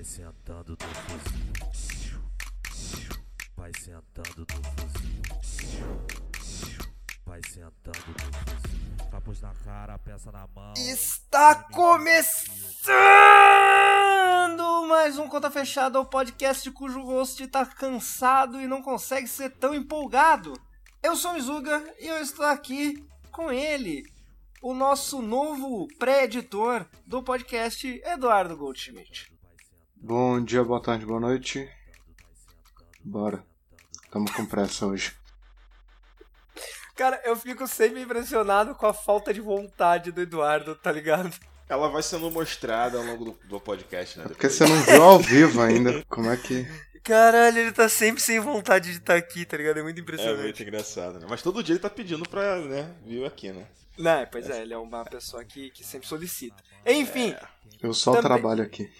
Vai sentando do fuzil. Vai sentando do fuzil. Vai sentando do fuzil. Capuz na cara, peça na mão. Está começando mais um Conta Fechada, o podcast cujo host está cansado e não consegue ser tão empolgado. Eu sou o Mizuga e eu estou aqui com ele, o nosso novo pré-editor do podcast, Eduardo Goldschmidt. Bom dia, boa tarde, boa noite. Bora. Tamo com pressa hoje. Cara, eu fico sempre impressionado com a falta de vontade do Eduardo, tá ligado? Ela vai sendo mostrada ao longo do, do podcast, né? É porque você não viu ao vivo ainda. Como é que. Caralho, ele tá sempre sem vontade de estar aqui, tá ligado? É muito É impressionante. muito engraçado, né? Mas todo dia ele tá pedindo pra, né, vir aqui, né? Não, pois é, ele é uma pessoa que, que sempre solicita. Enfim, Eu só Também. trabalho aqui.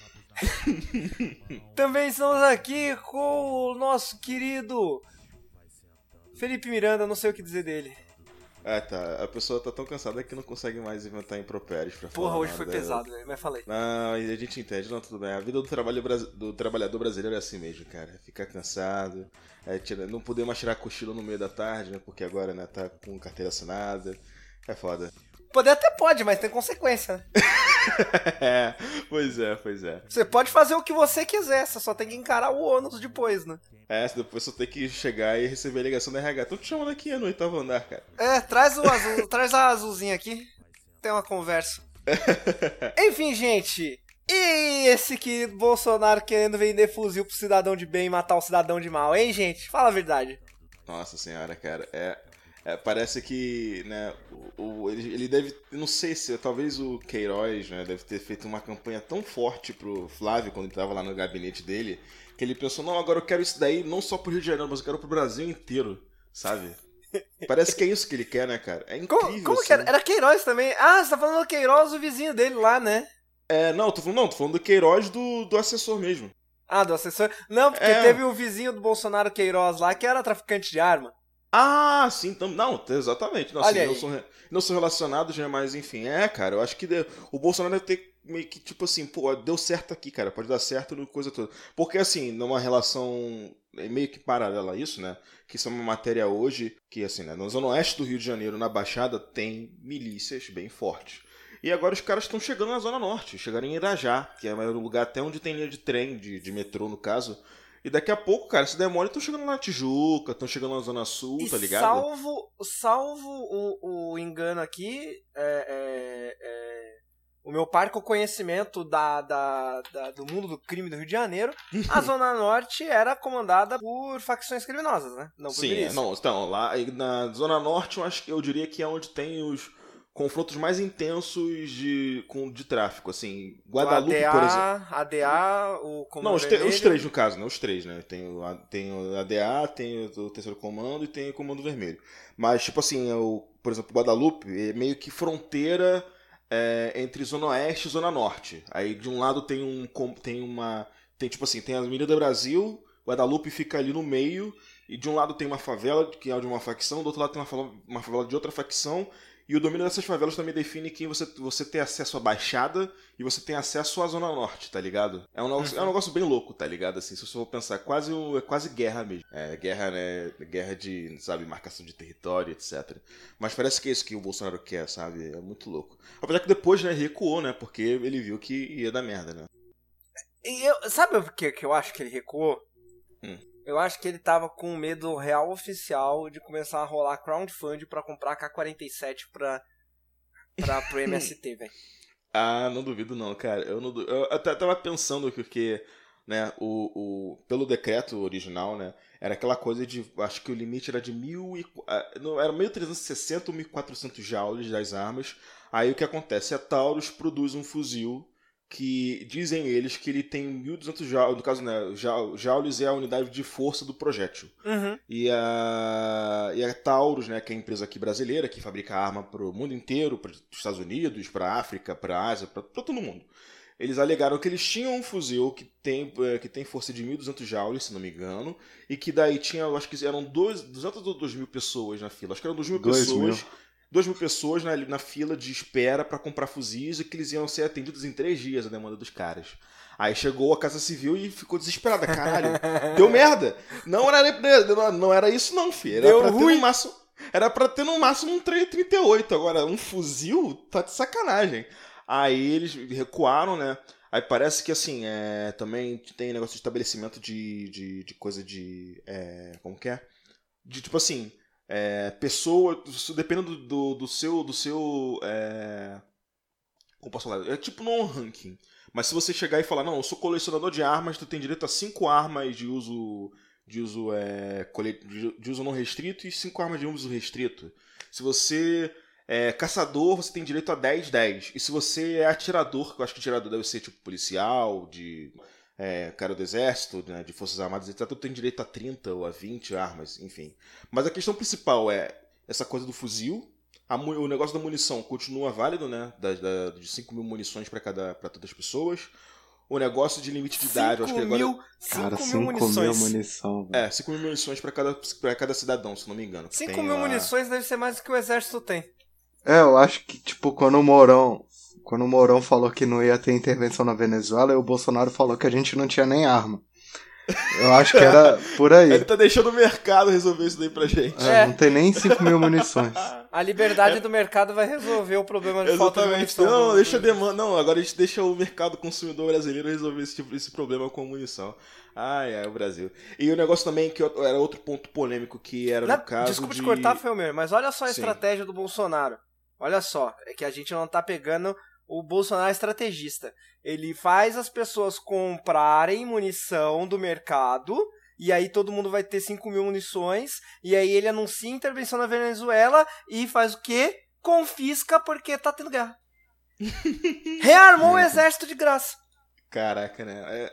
também estamos aqui com o nosso querido Felipe Miranda, não sei o que dizer dele. Ah, tá. A pessoa tá tão cansada que não consegue mais inventar impropérios pra Porra, falar hoje foi pesado, velho, mas falei. Não, a gente entende, não, tudo bem. A vida do, trabalho, do trabalhador brasileiro é assim mesmo, cara. Ficar cansado, é, tira- não poder mais tirar cochilo no meio da tarde, né? Porque agora, né, tá com carteira assinada. É foda. Poder até pode, mas tem consequência, né? é, pois é, pois é. Você pode fazer o que você quiser, você só tem que encarar o ônus depois, né? É, depois você tem que chegar e receber a ligação da RH. Tô te chamando aqui no oitavo andar, cara. É, traz o azul, traz a azulzinha aqui. Tem uma conversa. Enfim, gente. E esse que Bolsonaro querendo vender fuzil pro cidadão de bem e matar o cidadão de mal, hein, gente? Fala a verdade. Nossa senhora, cara, é, é, parece que, né, o, o- ele, ele deve, não sei se, talvez o Queiroz, né, deve ter feito uma campanha tão forte pro Flávio quando ele tava lá no gabinete dele, que ele pensou, não, agora eu quero isso daí não só pro Rio de Janeiro, mas eu quero pro Brasil inteiro, sabe? Parece que é isso que ele quer, né, cara? É incrível, Como, como assim. que era? Era Queiroz também? Ah, você tá falando do Queiroz, o vizinho dele lá, né? É, não, tô falando, não, tô falando do Queiroz do, do assessor mesmo. Ah, do assessor. Não, porque É. teve o vizinho do Bolsonaro Queiroz lá que era traficante de arma. Ah, sim, então, não, exatamente. Assim, não, são, re- não são relacionados, né, mas enfim, é, cara, eu acho que de- o Bolsonaro deve ter meio que, tipo assim, pô, deu certo aqui, cara, pode dar certo no coisa toda. Porque, assim, numa relação é meio que paralela a isso, né, que isso é uma matéria hoje, que, assim, né, na zona oeste do Rio de Janeiro, na Baixada, tem milícias bem fortes. E agora os caras estão chegando na Zona Norte, chegaram em Irajá, que é o lugar até onde tem linha de trem, de, de metrô, no caso. E daqui a pouco, cara, se demora, estão chegando na Tijuca, estão chegando na Zona Sul, E tá ligado? salvo, salvo o, o engano aqui, é, é, é, o meu parco conhecimento da, da, da- do mundo do crime do Rio de Janeiro, a Zona Norte era comandada por facções criminosas, né? Não por Sim, é, não, então, lá na Zona Norte eu acho que eu diria que é onde tem os confrontos mais intensos de, com, de tráfico, assim, Guadalupe, ADA, por exemplo. ADA, o Comando Não, os, te- os três no caso, né? Os três, né? Tem o, tem o ADA, tem o, Terceiro Comando e tem o Comando Vermelho. Mas, tipo assim, é o, por exemplo, Guadalupe é meio que fronteira é, entre Zona Oeste e Zona Norte. Aí de um lado tem um tem uma tem tipo assim, tem a Avenida Brasil, Guadalupe fica ali no meio e de um lado tem uma favela que é de uma facção, do outro lado tem uma favela, uma favela de outra facção. E o domínio dessas favelas também define que você, você tem acesso à Baixada e você tem acesso à Zona Norte, tá ligado? É um negócio, é um negócio bem louco, tá ligado? Assim, se você for pensar, quase, um- é quase guerra mesmo. É guerra, né? Guerra de, sabe, marcação de território, etc. Mas parece que é isso que o Bolsonaro quer, sabe? É muito louco. Apesar que depois, né, recuou, né? Porque ele viu que ia dar merda, né? E eu, sabe por que que eu acho que ele recuou? Hum. Eu acho que ele tava com medo real oficial de começar a rolar crowdfunding pra comprar K-47 pra, pra, pro MST, velho. Ah, não duvido não, cara. Eu, não eu até tava pensando que, que né, o, o, pelo decreto original, né, era aquela coisa de, acho que o limite era de mil e, ah, não, era 1.360 ou 1.400 joules das armas. Aí o que acontece? A Taurus produz um fuzil que dizem eles que ele tem 1.200 joules, no caso, né, jou- joules é a unidade de força do projétil. Uhum. E a, e a Taurus, né, que é a empresa aqui brasileira, que fabrica arma para o mundo inteiro, para os Estados Unidos, para a África, para a Ásia, para todo mundo. Eles alegaram que eles tinham um fuzil que tem, eh, que tem força de 1.200 joules, se não me engano, e que daí tinha, eu acho que eram dois, 200 ou 2 mil pessoas na fila. Acho que eram 2 mil Dois pessoas. mil. Duas mil pessoas na, na fila de espera para comprar fuzis e que eles iam ser atendidos em três dias a demanda dos caras. Aí chegou a Casa Civil e ficou desesperada. Caralho, deu merda. Não era, não era isso, não, filho. Era Deu pra ruim. ter no máximo. Era pra ter no máximo um 38. Agora, um fuzil tá de sacanagem. Aí eles recuaram, né? Aí parece que assim, é, também tem negócio de estabelecimento de, de, de coisa de. É, como que é? De tipo assim, é, pessoa. Dependendo do, do, seu. Do seu é, como posso falar? É tipo no ranking. Mas se você chegar e falar, não, eu sou colecionador de armas, tu tem direito a cinco armas de uso. De uso, é, de uso não restrito e cinco armas de uso restrito. Se você é caçador, você tem direito a 10, 10. E se você é atirador, que eu acho que atirador deve ser tipo policial, de é, cara do exército, né, de forças armadas, etc., tu tem direito a 30 ou a 20 armas, enfim. Mas a questão principal é essa coisa do fuzil. A o negócio da munição continua válido, né? Da, da- de 5 mil munições para cada para todas as pessoas. O negócio de limite de idade, eu acho que 5 agora. mil, Cara, 5 5 mil mil munições. munição, velho. É, 5 mil munições para cada, pra cada cidadão, se não me engano. 5 Tem mil lá- munições deve ser mais do que o exército tem. É, eu acho que, tipo, quando o Mourão. Quando o Mourão falou que não ia ter intervenção na Venezuela, e o Bolsonaro falou que a gente não tinha nem arma. Eu acho que era por aí. Ele tá deixando o mercado resolver isso daí pra gente. É, É. Não tem nem 5 mil munições. A liberdade do mercado vai resolver o problema de falta de Exatamente. munição. Não, deixa a demanda. Não, agora a gente deixa o mercado consumidor brasileiro resolver esse, tipo, esse problema com a munição. Ai, ai, o Brasil. E o negócio também que era outro ponto polêmico que era Não, no caso. desculpa de... te cortar, Felmer, mas olha só a Sim. estratégia do Bolsonaro. Olha só, é que a gente não tá pegando o Bolsonaro é estrategista. Ele faz as pessoas comprarem munição do mercado, e aí todo mundo vai ter 5 mil munições, e aí ele anuncia intervenção na Venezuela e faz o quê? Confisca porque tá tendo guerra. Rearmou o exército de graça. Caraca, né? É,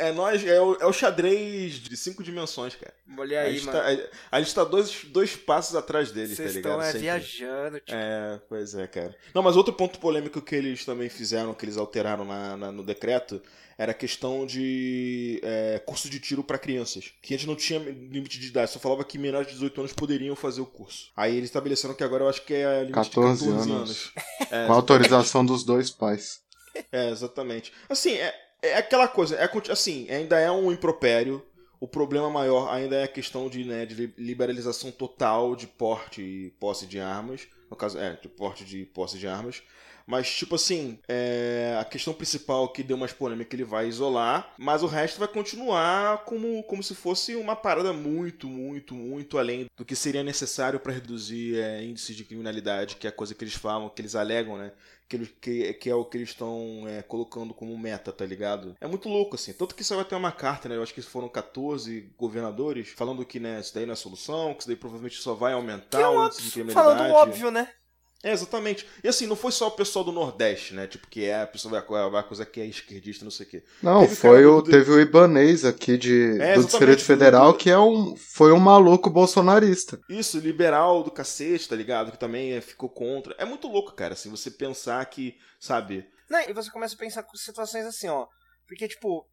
é, é nós, é o, é o xadrez de cinco dimensões, cara. Olha a aí, gente mano. tá, a, a gente tá dois, dois passos atrás deles, tá Vocês ligado? estão é, Sempre. viajando, tipo. É, pois é, cara. Não, mas outro ponto polêmico que eles também fizeram, que eles alteraram na, na- no decreto, era a questão de é, curso de tiro pra crianças. Que a gente não tinha limite de idade, só falava que menores de 18 anos poderiam fazer o curso. Aí eles estabeleceram que agora eu acho que é limite 14 de 14 anos. anos. É, Com a autorização dos dois pais. é, exatamente. Assim, é, é aquela coisa, é, assim, ainda é um impropério. O problema maior ainda é a questão de, né, de li- liberalização total de porte e posse de armas. No caso, é, de porte de posse de armas. Mas, tipo assim, é, a questão principal que deu mais polêmica ele vai isolar, mas o resto vai continuar como, como se fosse uma parada muito, muito, muito além do que seria necessário para reduzir é, índices de criminalidade, que é a coisa que eles falam, que eles alegam, né? que, eles- que, que é o que eles estão é, colocando como meta, tá ligado? É muito louco, assim. Tanto que isso vai ter uma carta, né? Eu acho que foram 14 governadores falando que, né, isso daí não é solução, que isso daí provavelmente só vai aumentar Que é o índice de criminalidade. Falando óbvio, né? É, exatamente. E assim, não foi só o pessoal do Nordeste, né? Tipo, que é a pessoa vai, vai acusar que é esquerdista, não sei o quê. Não, Teve foi o, do- teve o Ibanês aqui de, É, do Distrito Federal, do- que é um, foi um maluco bolsonarista. Isso, liberal do cacete, tá ligado? Que também é, ficou contra. É muito louco, cara, assim, você pensar que, sabe? Né? E você começa a pensar com situações assim, ó. Porque, tipo,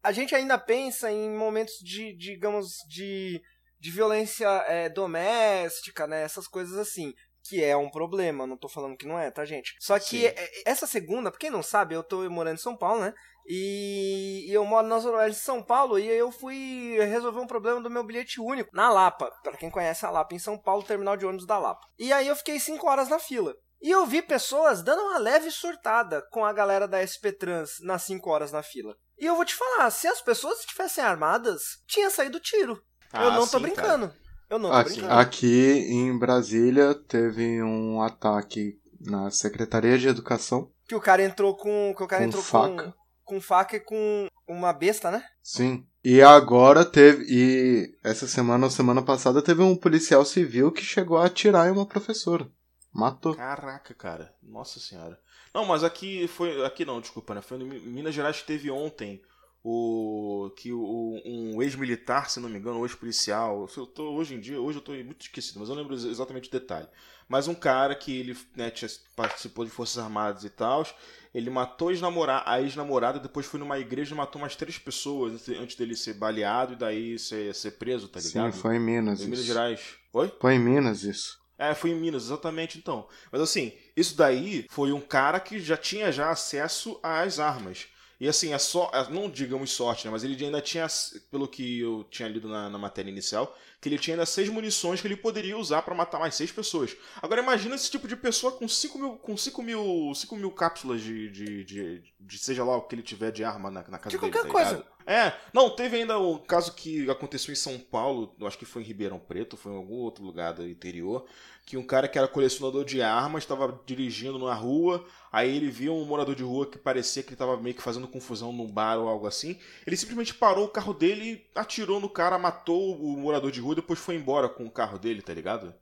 a gente ainda pensa em momentos de, digamos, de, de violência é, doméstica, né? Essas coisas assim. Que é um problema, não tô falando que não é, tá, gente? Só que Sim. é- essa segunda, pra quem não sabe, eu tô morando em São Paulo, né? E, eu moro na Zona Oeste de São Paulo e aí eu fui resolver um problema do meu bilhete único na Lapa. Pra quem conhece a Lapa em São Paulo, terminal de ônibus da Lapa. E aí eu fiquei 5 horas na fila. E eu vi pessoas dando uma leve surtada com a galera da SP Trans nas 5 horas na fila. E eu vou te falar, se as pessoas estivessem armadas, tinha saído tiro. eu Ah, não tô sim, brincando. Eu não tô Aqui, brincando. aqui em Brasília teve um ataque na Secretaria de Educação. Que o cara entrou com. Que o cara Com entrou faca. com. Com faca e com uma besta, né? Sim. E agora teve. E essa semana ou semana passada teve um policial civil que chegou a atirar em uma professora. Matou. Caraca, cara. Nossa senhora. Não, mas aqui foi. Aqui não, desculpa, né? Foi em Mi- Minas Gerais que teve ontem o. que o, um ex-militar, se não me engano, um ex-policial. Eu tô, hoje em dia, hoje eu tô muito esquecido, mas eu não lembro ex- exatamente o detalhe. Mas um cara que ele né, tinha- participou de Forças Armadas e tal, ele matou a ex-namora- a ex-namorada, depois foi numa igreja e matou mais três pessoas antes- antes dele ser baleado e daí ser, ser preso, tá ligado? Sim, foi em Minas Em Minas isso. Gerais. Oi? Foi em Minas isso. É, foi em Minas, exatamente então. Mas assim, isso daí foi um cara que já tinha já acesso às armas. E assim, é só. Não digamos sorte, né? Mas ele ainda tinha, pelo que eu tinha lido na, na matéria inicial, que ele tinha ainda seis munições que ele poderia usar para matar mais seis pessoas. Agora imagina esse tipo de pessoa com 5 mil, com 5 mil, 5 mil cápsulas de, de, de, de, seja lá o que ele tiver de arma na, na casa de dele. qualquer tá coisa. É, não, teve ainda o caso que aconteceu em São Paulo, acho que foi em Ribeirão Preto, foi em algum outro lugar do interior, que um cara que era colecionador de armas estava dirigindo na rua, aí ele viu um morador de rua que parecia que ele estava meio que fazendo confusão num bar ou algo assim. Ele simplesmente parou o carro dele, atirou no cara, matou o morador de rua e depois foi embora com o carro dele, tá ligado?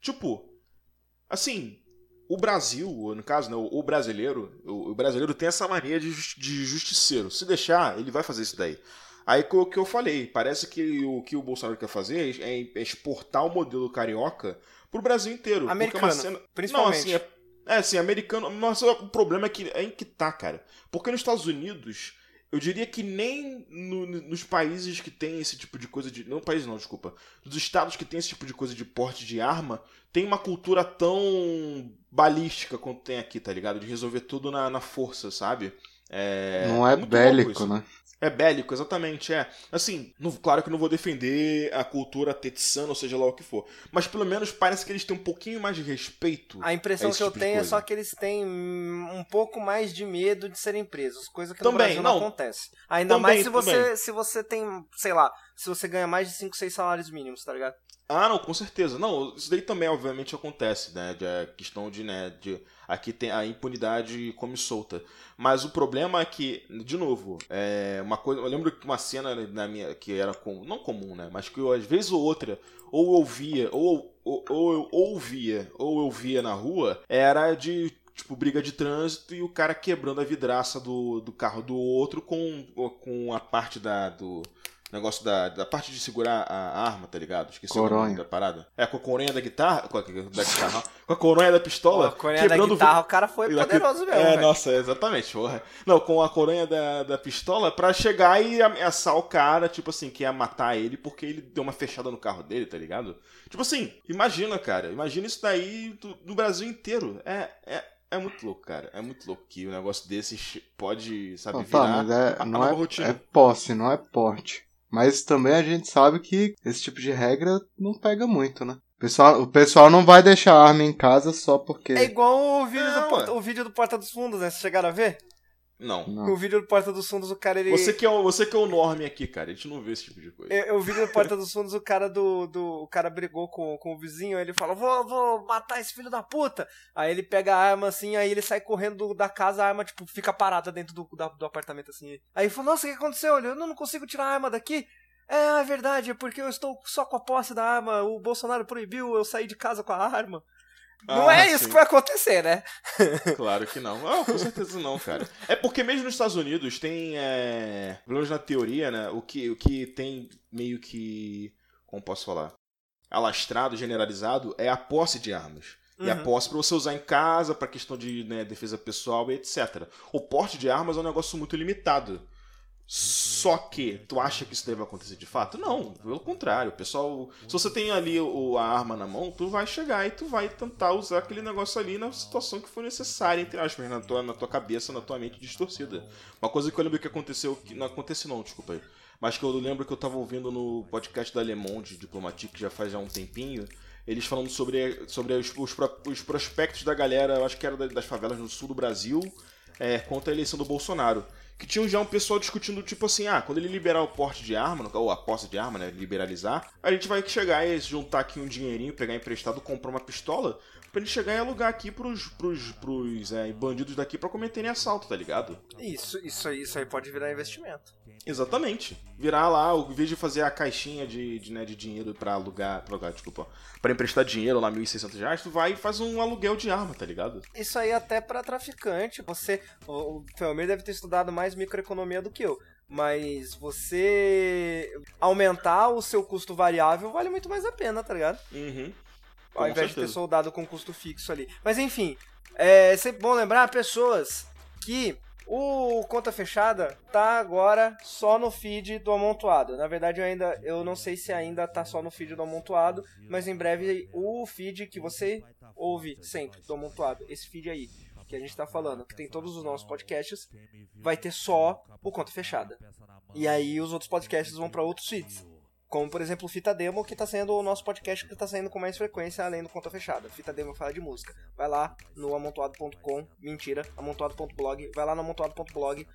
Tipo, assim, o Brasil, no caso, né, o brasileiro, o brasileiro tem essa mania de, de justiceiro. Se deixar, ele vai fazer isso daí. Aí o que eu falei, parece que o que o Bolsonaro quer fazer é, é exportar o modelo carioca pro Brasil inteiro. É americano, cena... principalmente. Não, assim, é, é, assim, americano. Mas o problema é que é em que tá, cara. Porque nos Estados Unidos eu diria que nem no, nos países que tem esse tipo de coisa de. Não países não, desculpa. Nos estados que tem esse tipo de coisa de porte de arma, tem uma cultura tão balística quanto tem aqui, tá ligado? De resolver tudo na, na força, sabe? É, não é, é bélico, né? É bélico, exatamente, é. Assim, não, claro que não vou defender a cultura texana, ou seja lá o que for. Mas pelo menos parece que eles têm um pouquinho mais de respeito. A impressão que tipo eu tenho é só que eles têm um pouco mais de medo de serem presos, coisa que também, no Brasil não, não acontece. Ainda também, mais se você, se você tem, sei lá, se você ganha mais de 5, 6 salários mínimos, tá ligado? Ah, não, com certeza. Não, isso daí também, obviamente, acontece, né? De, a questão de, né, de aqui tem a impunidade come solta. Mas o problema é que, de novo, é uma coisa. Eu lembro que uma cena na minha que era com, não comum, né? Mas que eu, às vezes ou outra, ou eu ouvia, ou, ou, ou eu ouvia, ou eu via na rua, era de tipo, briga de trânsito e o cara quebrando a vidraça do, do carro do outro com, com a parte da, do, negócio da, da parte de segurar a arma, tá ligado? Esqueci coronha. o nome da parada. É, com a coronha da guitarra. Com a, da guitarra, com a coronha da pistola. Com a coronha quebrando da guitarra, o cara foi poderoso mesmo. É, véio. nossa, exatamente, porra. Não, com a coronha da, da pistola pra chegar e ameaçar o cara, tipo assim, que ia matar ele porque ele deu uma fechada no carro dele, tá ligado? Tipo assim, imagina, cara. Imagina isso daí do, no Brasil inteiro. É, é, é muito louco, cara. É muito louco que um negócio desses pode, sabe, virar tá, mas é, a, não é, rotina. É posse, não é porte. Mas também a gente sabe que esse tipo de regra não pega muito, né? O pessoal, o pessoal não vai deixar arma em casa só porque. É igual o vídeo, do, o vídeo do Porta dos Fundos, né? Vocês chegaram a ver? Não. não. O vídeo do Porta dos Fundos, o cara ele. Você que, é o, você que é o norme aqui, cara. A gente não vê esse tipo de coisa. Eu, o vídeo do Porta dos Fundos, o cara do. do o cara brigou com, com o vizinho, aí ele fala: vou, vou matar esse filho da puta. Aí ele pega a arma assim, aí ele sai correndo da casa, a arma, tipo, fica parada dentro do, da, do apartamento assim. Aí ele falou: Nossa, o que aconteceu? Eu não, não consigo tirar a arma daqui. É, é verdade, é porque eu estou só com a posse da arma. O Bolsonaro proibiu eu sair de casa com a arma. Não ah, é isso sim. que vai acontecer, né? claro que não. Oh, com certeza não, cara. É porque mesmo nos Estados Unidos tem, é, pelo menos na teoria, né, o que, o que tem meio que, como posso falar, alastrado, generalizado, é a posse de armas. Uhum. E a uhum. posse para você usar em casa, para questão de né, defesa pessoal e etc. O porte de armas é um negócio muito limitado. Só que, tu acha que isso deve acontecer de fato? Não, pelo contrário. O pessoal, se você tem ali o, a arma na mão, tu vai chegar e tu vai tentar usar aquele negócio ali na situação que for necessária, entre aspas, na tua, na tua cabeça, na tua mente distorcida. Uma coisa que eu lembro que aconteceu, que não aconteceu não, desculpa aí, mas que eu lembro que eu tava ouvindo no podcast da Le Monde Diplomatique, que já faz já um tempinho, eles falando sobre, sobre os, os, os prospectos da galera, eu acho que era das favelas no sul do Brasil, é, contra a eleição do Bolsonaro que tinham já um pessoal discutindo, tipo assim, ah, quando ele liberar o porte de arma, ou a posse de arma, né, liberalizar, a gente vai chegar e juntar aqui um dinheirinho, pegar emprestado, comprar uma pistola, pra gente chegar e alugar aqui pros, pros, pros é, bandidos daqui pra cometerem assalto, tá ligado? Isso, isso aí, isso aí pode virar investimento. Exatamente. Virar lá, em vez de fazer a caixinha de, de, né, de dinheiro pra alugar, pra alugar, desculpa, pra emprestar dinheiro lá, 1.600 reais, tu vai e faz um aluguel de arma, tá ligado? Isso aí até pra traficante. Você, o, o Felmir deve ter estudado mais microeconomia do que eu. Mas você aumentar o seu custo variável vale muito mais a pena, tá ligado? Uhum. Ao invés certeza. de ter soldado com custo fixo ali. Mas enfim, é sempre bom lembrar pessoas que O Conta Fechada tá agora só no feed do Amontoado. Na verdade, eu ainda eu não sei se ainda tá só no feed do Amontoado, mas em breve o feed que você ouve sempre do Amontoado, esse feed aí que a gente tá falando, que tem todos os nossos podcasts, vai ter só o Conta Fechada. E aí os outros podcasts vão para outros feeds. Como, por exemplo, Fita Demo, que está sendo o nosso podcast que está saindo com mais frequência, além do Conta Fechada. Fita Demo fala de música. Vai lá no amontoado.com, mentira, amontoado.blog, vai lá no amontoado.blog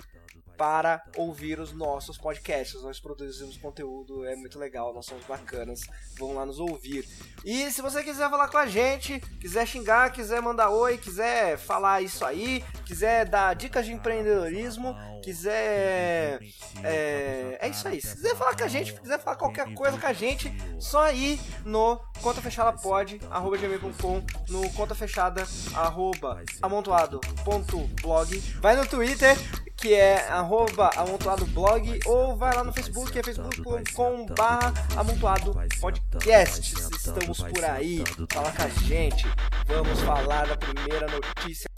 para ouvir os nossos podcasts. Nós produzimos conteúdo, é muito legal, nós somos bacanas. Vão lá nos ouvir. E se você quiser falar com a gente, quiser xingar, quiser mandar oi, quiser falar isso aí, quiser dar dicas de empreendedorismo, quiser. É, é isso aí. Se quiser falar com a gente, quiser falar qualquer coisa com a gente, só ir no conta fechada pode, arroba gmail.com, no conta fechada, arroba amontoado.blog. Vai no Twitter que é arroba amontoado blog, ou vai lá no Facebook, que é facebook.com barra amontoado podcasts. Estamos por aí, fala com a gente. Vamos falar da primeira notícia.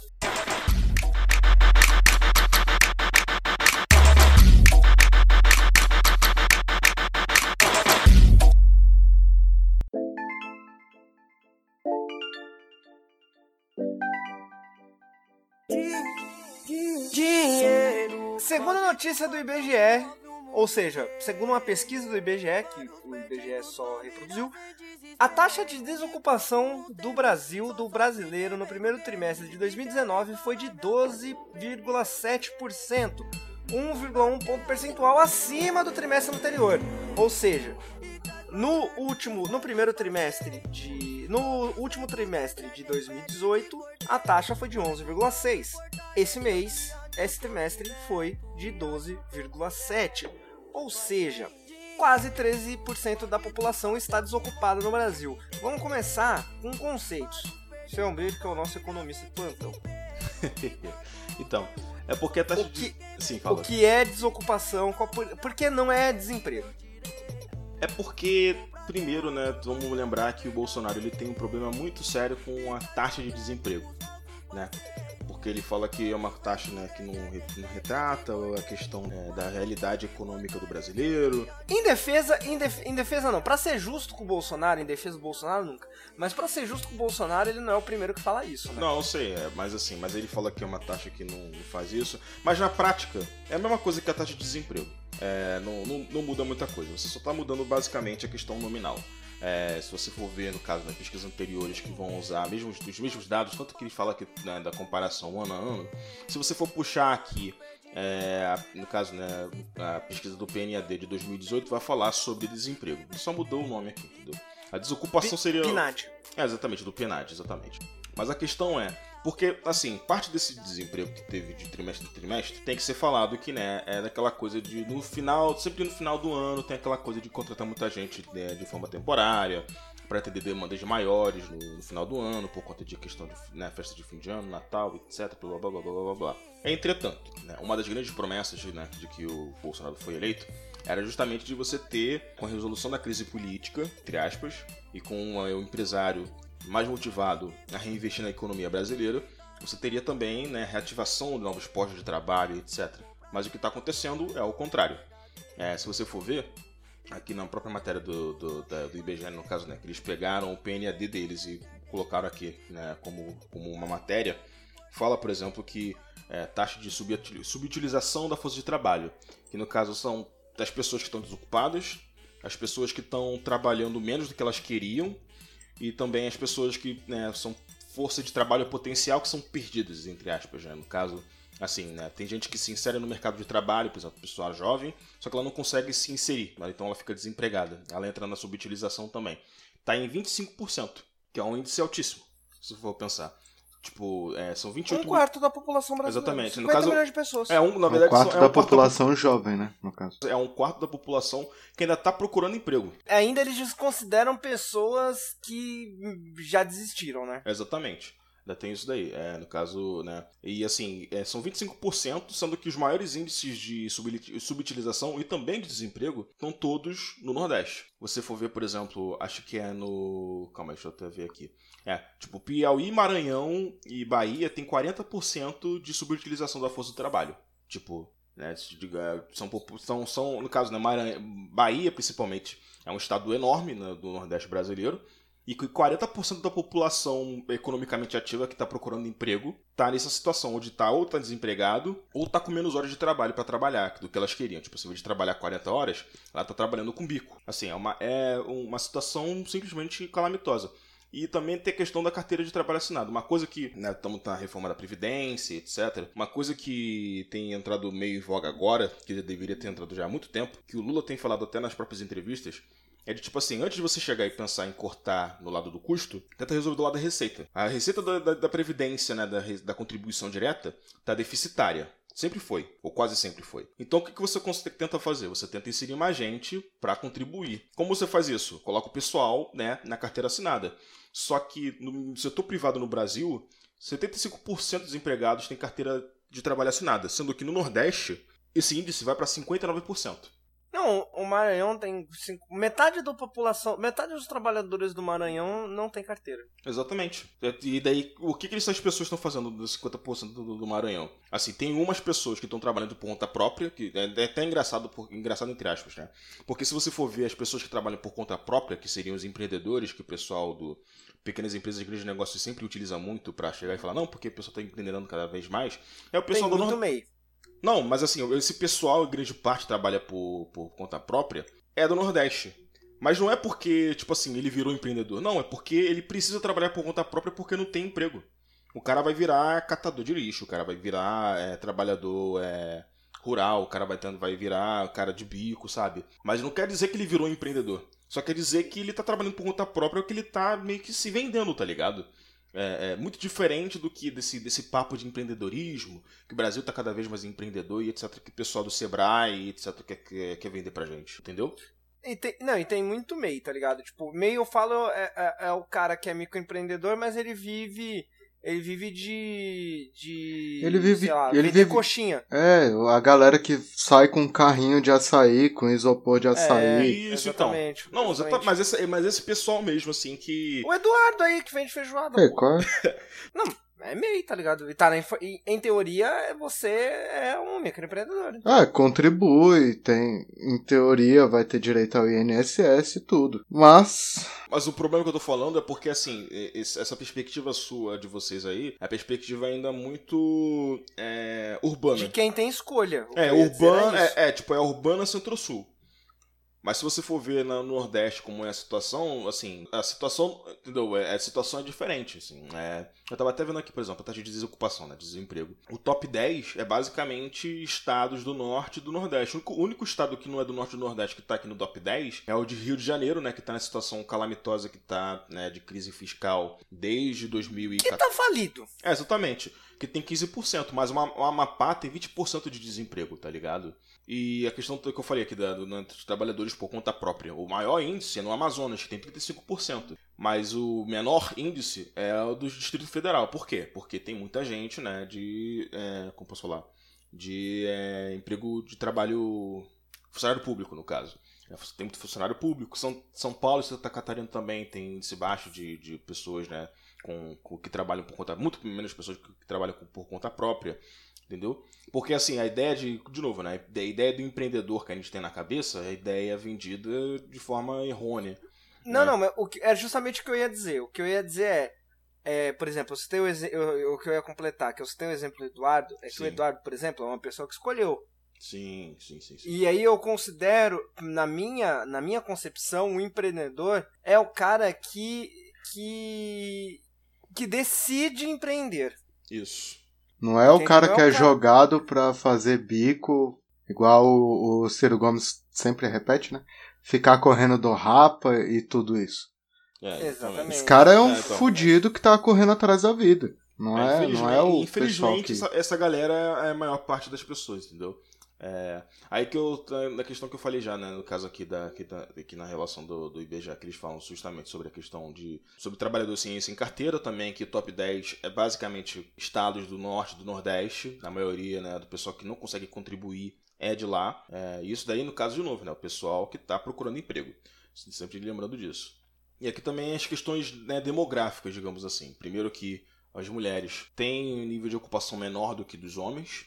Dinheiro. Segunda notícia do IBGE, ou seja, segundo uma pesquisa do IBGE, que o IBGE só reproduziu, a taxa de desocupação do Brasil, do brasileiro, no primeiro trimestre de 2019 foi de 12,7%, 1,1 ponto percentual acima do trimestre anterior. Ou seja, no último, no primeiro trimestre de, no último trimestre de 2018, a taxa foi de 11,6. Esse mês, esse trimestre foi de 12,7. Ou seja, quase 13% da população está desocupada no Brasil. Vamos começar com conceitos. Seu Umbrico, que é o nosso economista de plantão. então, é porque a taxa O que- de... Sim, fala. O que é desocupação? Por que não é desemprego? É porque, primeiro, né, vamos lembrar que o Bolsonaro ele tem um problema muito sério com a taxa de desemprego, né? Porque ele fala que é uma taxa né, que não, não retrata a questão né, da realidade econômica do brasileiro. Em defesa, em, def- em defesa não. Pra ser justo com o Bolsonaro, em defesa do Bolsonaro nunca. Mas pra ser justo com o Bolsonaro, ele não é o primeiro que fala isso, né? Não, eu sei, é, mas assim, mas ele fala que é uma taxa que não, não faz isso. Mas na prática, é a mesma coisa que a taxa de desemprego. É, não, não, não muda muita coisa, você só está mudando basicamente a questão nominal. É, se você for ver, no caso, nas pesquisas anteriores que vão usar mesmos, os mesmos dados, tanto que ele fala que, né, da comparação ano a ano, se você for puxar aqui, é, no caso, né, a pesquisa do PNAD de 2018 vai falar sobre desemprego. Ele só mudou o nome aqui, entendeu? A desocupação seria. PNAD. É, exatamente, do PNAD, exatamente. Mas a questão é, porque, assim, parte desse desemprego que teve de trimestre em trimestre tem que ser falado que, né, é daquela coisa de, no final, sempre no final do ano, tem aquela coisa de contratar muita gente né, de forma temporária, para atender demandas maiores no, no final do ano, por conta de questão de né, festa de fim de ano, Natal, etc, blá blá blá blá blá blá. Entretanto, né, uma das grandes promessas né, de que o Bolsonaro foi eleito era justamente de você ter, com a resolução da crise política, entre aspas, e com eh, o empresário mais motivado a reinvestir na economia brasileira, você teria também né, reativação de novos postos de trabalho, etc. Mas o que está acontecendo é o contrário. É, se você for ver, aqui na própria matéria do, do, da- do IBGE, no caso, né, que eles pegaram o PNAD deles e colocaram aqui né, como, como uma matéria, fala, por exemplo, que é, taxa de subutil- subutilização da força de trabalho, que no caso são das pessoas que estão desocupadas, as pessoas que estão trabalhando menos do que elas queriam e também as pessoas que né, são força de trabalho potencial que são perdidas, entre aspas, né? no caso, assim, né, tem gente que se insere no mercado de trabalho, por exemplo, pessoa jovem, só que ela não consegue se inserir, né? então ela fica desempregada, ela entra na subutilização também. Está em 25%, que é um índice altíssimo, se for pensar. Tipo, é, são 28 Um quarto da população brasileira. Exatamente. No 50 caso- milhões de pessoas. É um, na Um verdade, quarto são- é da um quarto população jovem, né? No caso. é um quarto da população que ainda está procurando emprego. Ainda eles desconsideram pessoas que já desistiram, né? Exatamente. Ainda tem isso daí, é, no caso, né? E assim, é, são 25%, sendo que os maiores índices de subutilização e também de desemprego estão todos no Nordeste. Você for ver, por exemplo, acho que é no. Calma deixa eu até ver aqui. É, tipo, Piauí, Maranhão e Bahia tem 40% de subutilização da força do trabalho. Tipo, né, são, são, são, no caso, né, Bahia principalmente, é um estado enorme né, do Nordeste brasileiro, e que 40% da população economicamente ativa que está procurando emprego está nessa situação, onde está ou está desempregado ou está com menos horas de trabalho para trabalhar do que elas queriam. Tipo, se de trabalhar 40 horas, ela está trabalhando com bico. Assim, é uma, é uma situação simplesmente calamitosa. E também tem a questão da carteira de trabalho assinado. Uma coisa que, né, estamos na reforma da Previdência, etc. Uma coisa que tem entrado meio em voga agora, que deveria ter entrado já há muito tempo, que o Lula tem falado até nas próprias entrevistas, é de tipo assim, antes de você chegar e pensar em cortar no lado do custo, tenta resolver do lado da receita. A receita da, da, da previdência, né, da, da contribuição direta, tá deficitária. Sempre foi, ou quase sempre foi. Então o que, você tenta fazer? Você tenta inserir mais gente para contribuir. Como você faz isso? Coloca o pessoal né, na carteira assinada. Só que no setor privado no Brasil, 75% dos empregados têm carteira de trabalho assinada, sendo que no Nordeste esse índice vai para 59%. Não, o Maranhão tem. Cinco, metade da população. Metade dos trabalhadores do Maranhão não tem carteira. Exatamente. E daí, o que, que essas pessoas estão fazendo dos 50% do, do Maranhão? Assim, tem umas pessoas que estão trabalhando por conta própria, que é, é até engraçado, por, engraçado entre aspas, né? Porque se você for ver as pessoas que trabalham por conta própria, que seriam os empreendedores, que o pessoal do pequenas empresas e grandes negócios sempre utiliza muito para chegar e falar, não, porque o pessoal está empreendendo cada vez mais, é o pessoal tem do muito meio. Não, mas assim, esse pessoal, grande parte, trabalha por, por conta própria, é do Nordeste. Mas não é porque, tipo assim, ele virou empreendedor. Não, é porque ele precisa trabalhar por conta própria porque não tem emprego. O cara vai virar catador de lixo, o cara vai virar é, trabalhador é, rural, o cara vai, tendo, vai virar cara de bico, sabe? Mas não quer dizer que ele virou empreendedor. Só quer dizer que ele tá trabalhando por conta própria ou que ele tá meio que se vendendo, tá ligado? É, é, muito diferente do que desse, desse papo de empreendedorismo, que o Brasil está cada vez mais empreendedor e etc, que o pessoal do Sebrae etc quer, quer, quer vender pra gente, entendeu? E tem, não, e tem muito MEI, tá ligado? Tipo, MEI eu falo é, é, é o cara que é microempreendedor, mas ele vive ele vive de. de ele vive. Lá, ele vive coxinha. É, a galera que sai com um carrinho de açaí, com isopor de açaí. É, isso, exatamente, então. Não, exatamente. Mas, esse, mas esse pessoal mesmo, assim, que. O Eduardo aí, que vende feijoada. É, qual? Não, é meio, tá ligado? E tá, em, em teoria, você é um microempreendedor. Então. Ah, contribui, tem. Em teoria, vai ter direito ao INSS e tudo. Mas. Mas o problema que eu tô falando é porque, assim, essa perspectiva sua de vocês aí, é a perspectiva ainda muito é, urbana. De quem tem escolha. É, urbana, é, é, tipo, é urbana centro-sul. Mas se você for ver no Nordeste como é a situação, assim, a situação, entendeu? É, a situação é diferente, assim. É, eu tava até vendo aqui, por exemplo, a taxa de desocupação, né, desemprego. O top 10 é basicamente estados do Norte e do Nordeste. O único, o único estado que não é do Norte e do Nordeste que tá aqui no top 10 é o de Rio de Janeiro, né, que tá na situação calamitosa que tá, né, de crise fiscal desde 2014. Que tá falido. É, exatamente. Que tem 15%, mas o Amapá tem 20% de desemprego, tá ligado? E a questão que eu falei aqui da, do, dos trabalhadores por conta própria. O maior índice é no Amazonas, que tem 35%. Mas o menor índice é o do Distrito Federal. Por quê? Porque tem muita gente, né, de. É, como posso falar? De é, emprego de trabalho. funcionário público, no caso. É, tem muito funcionário público. São, São Paulo e Santa Catarina também tem índice baixo de, de pessoas, né, com, com, que trabalham por conta. muito menos pessoas que, que trabalham por conta própria. Entendeu? Porque assim, a ideia de. De novo, né? A ideia do empreendedor que a gente tem na cabeça é a ideia vendida de forma errônea. Não, né? não, mas o que, é justamente o que eu ia dizer. O que eu ia dizer é. é por exemplo, eu citei o, eu, o que eu ia completar, que eu citei o exemplo do Eduardo, é que sim. o Eduardo, por exemplo, é uma pessoa que escolheu. Sim, sim, sim, sim. E aí eu considero, na minha, na minha concepção, o empreendedor é o cara que. que. que decide empreender. Isso. Não é o cara que é, jogado pra fazer bico, igual o, o Ciro Gomes sempre repete, né? Ficar correndo do rapa e tudo isso. É, Exatamente. Esse cara é um é, então, fudido que tá correndo atrás da vida. Não é, é não é o Infelizmente, que... essa, essa galera é a maior parte das pessoas, entendeu? É, aí que eu. Na questão que eu falei já, né? No caso aqui, da, aqui, da, aqui na relação do, do IBGE, que eles falam justamente sobre a questão de. Sobre trabalhador ciência em carteira também, que top 10 é basicamente estados do norte do nordeste, na maioria, né? Do pessoal que não consegue contribuir é de lá. É, isso daí, no caso, de novo, né? O pessoal que está procurando emprego. Sempre lembrando disso. E aqui também as questões né, demográficas, digamos assim. Primeiro que as mulheres têm um nível de ocupação menor do que dos homens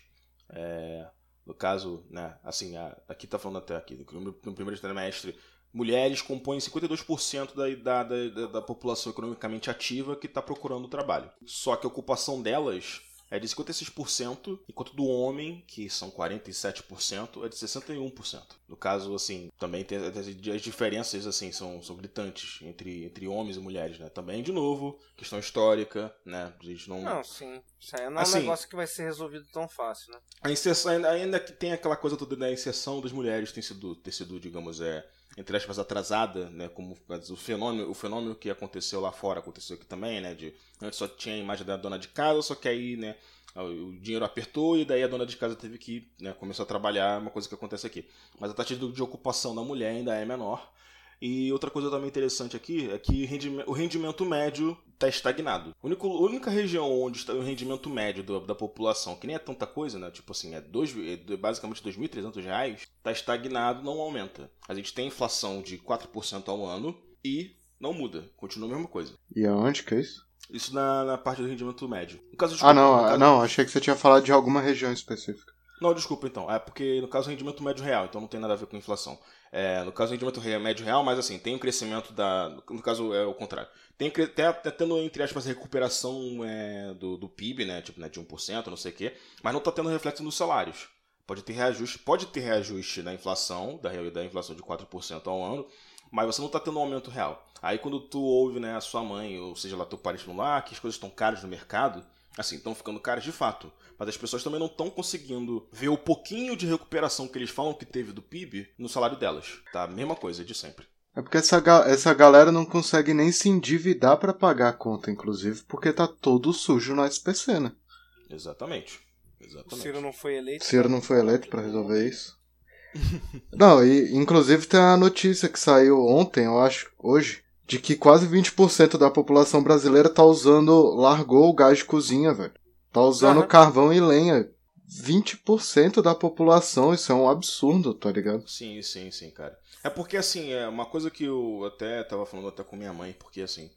É, no caso, né, assim, a, aqui tá falando até aqui, no, no primeiro trimestre, mulheres compõem 52% da, da, da, da população economicamente ativa que está procurando trabalho. Só que a ocupação delas é de 56%, enquanto do homem, que são 47%, é de 61%. No caso, assim, também tem as diferenças assim são, são gritantes entre, entre homens e mulheres, né? Também, de novo, questão histórica, né? A gente não... Não, sim. Isso aí não é Assim- um negócio que vai ser resolvido tão fácil, né? A inserção, ainda, ainda que tem aquela coisa toda da inserção das mulheres tem sido, ter sido, digamos, é, entre aspas, atrasada, né? Como o fenômeno, o fenômeno que aconteceu lá fora aconteceu aqui também, né? De antes só tinha a imagem da dona de casa, só que aí, né? O dinheiro apertou e daí a dona de casa teve que né, começar a trabalhar, uma coisa que acontece aqui. Mas a taxa de de ocupação da mulher ainda é menor. E outra coisa também interessante aqui é que o rendimento médio está estagnado. A única, região onde está o rendimento médio da população, que nem é tanta coisa, né? Tipo assim, é, dois, é basicamente 2.300 reais, está estagnado, não aumenta. A gente tem inflação de 4% ao ano e não muda, continua a mesma coisa. E aonde que é isso? Isso na, na parte do rendimento médio. No caso, Ah, não, no caso- não, achei que você tinha falado de alguma região específica. Não, desculpa então. É porque no caso o rendimento médio real, então não tem nada a ver com inflação. É, no caso o rendimento re- médio real, mas assim, tem um crescimento da. No caso é o contrário. Tem cre- tá, tendo, entre aspas, recuperação é, do, do PIB, né? Tipo, né, de 1%, não sei o quê, mas não tá tendo reflexo nos salários. Pode ter reajuste, pode ter reajuste na inflação, da, da inflação de 4% ao ano, mas você não tá tendo um aumento real. Aí quando tu ouve, né, a sua mãe, ou seja lá teu parente falando, ah, que as coisas estão caras no mercado, assim, estão ficando caras de fato. Mas as pessoas também não estão conseguindo ver o pouquinho de recuperação que eles falam que teve do PIB no salário delas. Tá? Mesma coisa de sempre. É porque essa, ga- essa galera não consegue nem se endividar pra pagar a conta, inclusive, porque tá todo sujo no SPC, né? Exatamente. O Exatamente. Ciro não foi eleito. Ciro não foi eleito pra resolver isso. Não, e inclusive tem a notícia que saiu ontem, eu acho, hoje, de que quase 20% da população brasileira tá usando, largou o gás de cozinha, velho. Tá usando Aham. carvão e lenha. 20% da população, isso é um absurdo, tá ligado? Sim, sim, sim, cara. É porque, assim, é uma coisa que eu até tava falando até com minha mãe, porque, assim,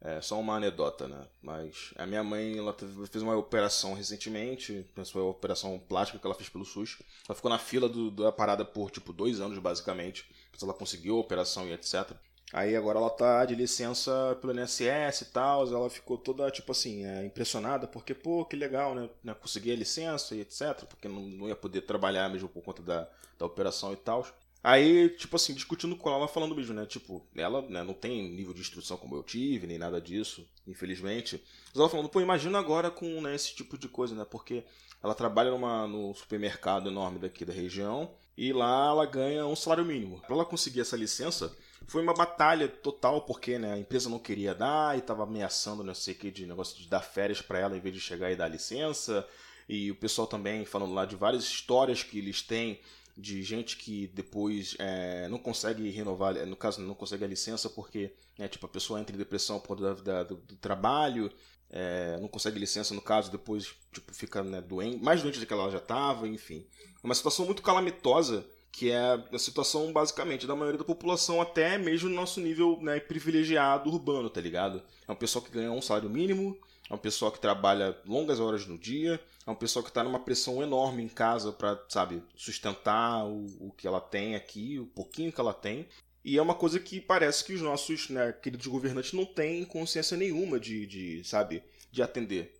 é só uma anedota, né? Mas a minha mãe, ela fez uma operação recentemente, foi uma operação plástica que ela fez pelo SUS. Ela ficou na fila do- da parada por, tipo, dois anos, basicamente. Ela conseguiu a operação e etc. Aí agora ela tá de licença pelo INSS e tal, ela ficou toda, tipo assim, é, impressionada, porque, pô, que legal, né? né, Consegui a licença e etc, porque não, não ia poder trabalhar mesmo por conta da, da operação e tal. Aí, tipo assim, discutindo com ela, ela falando mesmo, né? Tipo, ela né, não tem nível de instrução como eu tive, nem nada disso, infelizmente. Mas ela falando, pô, imagina agora com né, esse tipo de coisa, né? Porque ela trabalha numa, num supermercado enorme daqui da região e lá ela ganha um salário mínimo. Pra ela conseguir essa licença, foi uma batalha total, porque né, a empresa não queria dar e tava ameaçando, não sei o que, de negócio de dar férias pra ela em vez de chegar e dar licença. E o pessoal também falando lá de várias histórias que eles têm de gente que depois é, não consegue renovar, no caso, não consegue a licença porque né, tipo, a pessoa entra em depressão por conta do, do trabalho, é, não consegue licença no caso, depois tipo, fica né, doente, mais doente do que ela já estava, enfim. É uma situação muito calamitosa que é a situação basicamente da maioria da população, até mesmo no nosso nível né, privilegiado urbano, tá ligado? É um pessoal que ganha um salário mínimo, é um pessoal que trabalha longas horas no dia, é um pessoal que está numa pressão enorme em casa para, sabe, sustentar o, o que ela tem aqui, o pouquinho que ela tem. E é uma coisa que parece que os nossos né, queridos governantes não têm consciência nenhuma de, de sabe, de atender.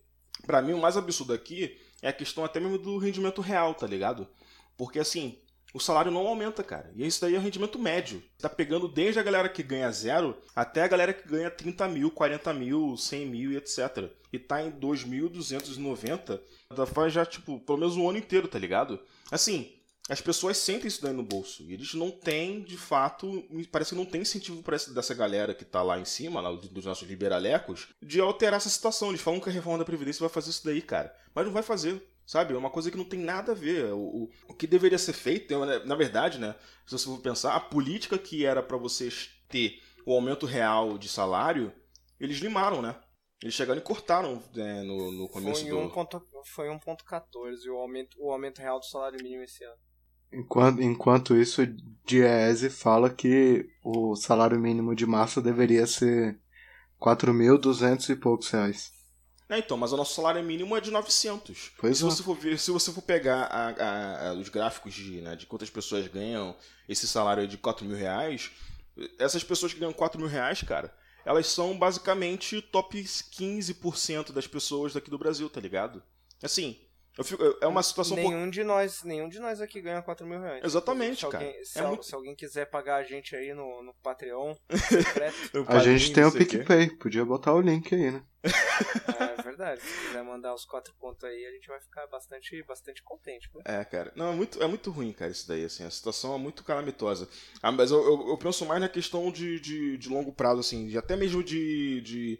Para mim, o mais absurdo aqui é a questão até mesmo do rendimento real, tá ligado? Porque assim, o salário não aumenta, cara. E isso daí é o rendimento médio. Tá pegando desde a galera que ganha zero até a galera que ganha 30 mil, 40 mil, 100 mil e etc. E tá em 2.290, já faz já, tipo, pelo menos um ano inteiro, tá ligado? Assim, as pessoas sentem isso daí no bolso. E eles não têm, de fato, parece que não tem incentivo para dessa galera que tá lá em cima, lá dos nossos liberalecos, de alterar essa situação. Eles falam que a reforma da Previdência vai fazer isso daí, cara. Mas não vai fazer. Sabe? É uma coisa que não tem nada a ver. O, o, o que deveria ser feito, é, na verdade, né? Se você for pensar, a política que era para vocês ter o aumento real de salário, eles limaram, né? Eles chegaram e cortaram né, no, no começo Foi do. 1.14 foi 1.14 o aumento, o aumento real do salário mínimo esse ano. Enquanto, enquanto isso, Diese fala que o salário mínimo de março deveria ser 4.200 e poucos reais. É, então, mas o nosso salário mínimo é de 900. Pois se, é. você for ver, se você for pegar a- a- a- os gráficos de, né, de quantas pessoas ganham esse salário de 4 mil reais, essas pessoas que ganham 4 mil reais, cara, elas são basicamente top 15% das pessoas daqui do Brasil, tá ligado? Assim, fico- é uma situação um pouco. Nenhum de nós, nenhum de nós aqui ganha 4 mil reais. Exatamente, se cara. Alguém, se, É al- muito- se alguém quiser pagar a gente aí no, no Patreon, secreto, A gente tem o PicPay, podia botar o link aí, né? é verdade. Se quiser mandar os 4 pontos aí, a gente vai ficar bastante, bastante contente. pô. É, cara. Não, é muito, é muito ruim, cara, isso daí, assim. A situação é muito calamitosa. Ah, mas eu, eu, eu penso mais na questão de, de, de longo prazo, assim, de até mesmo de, de,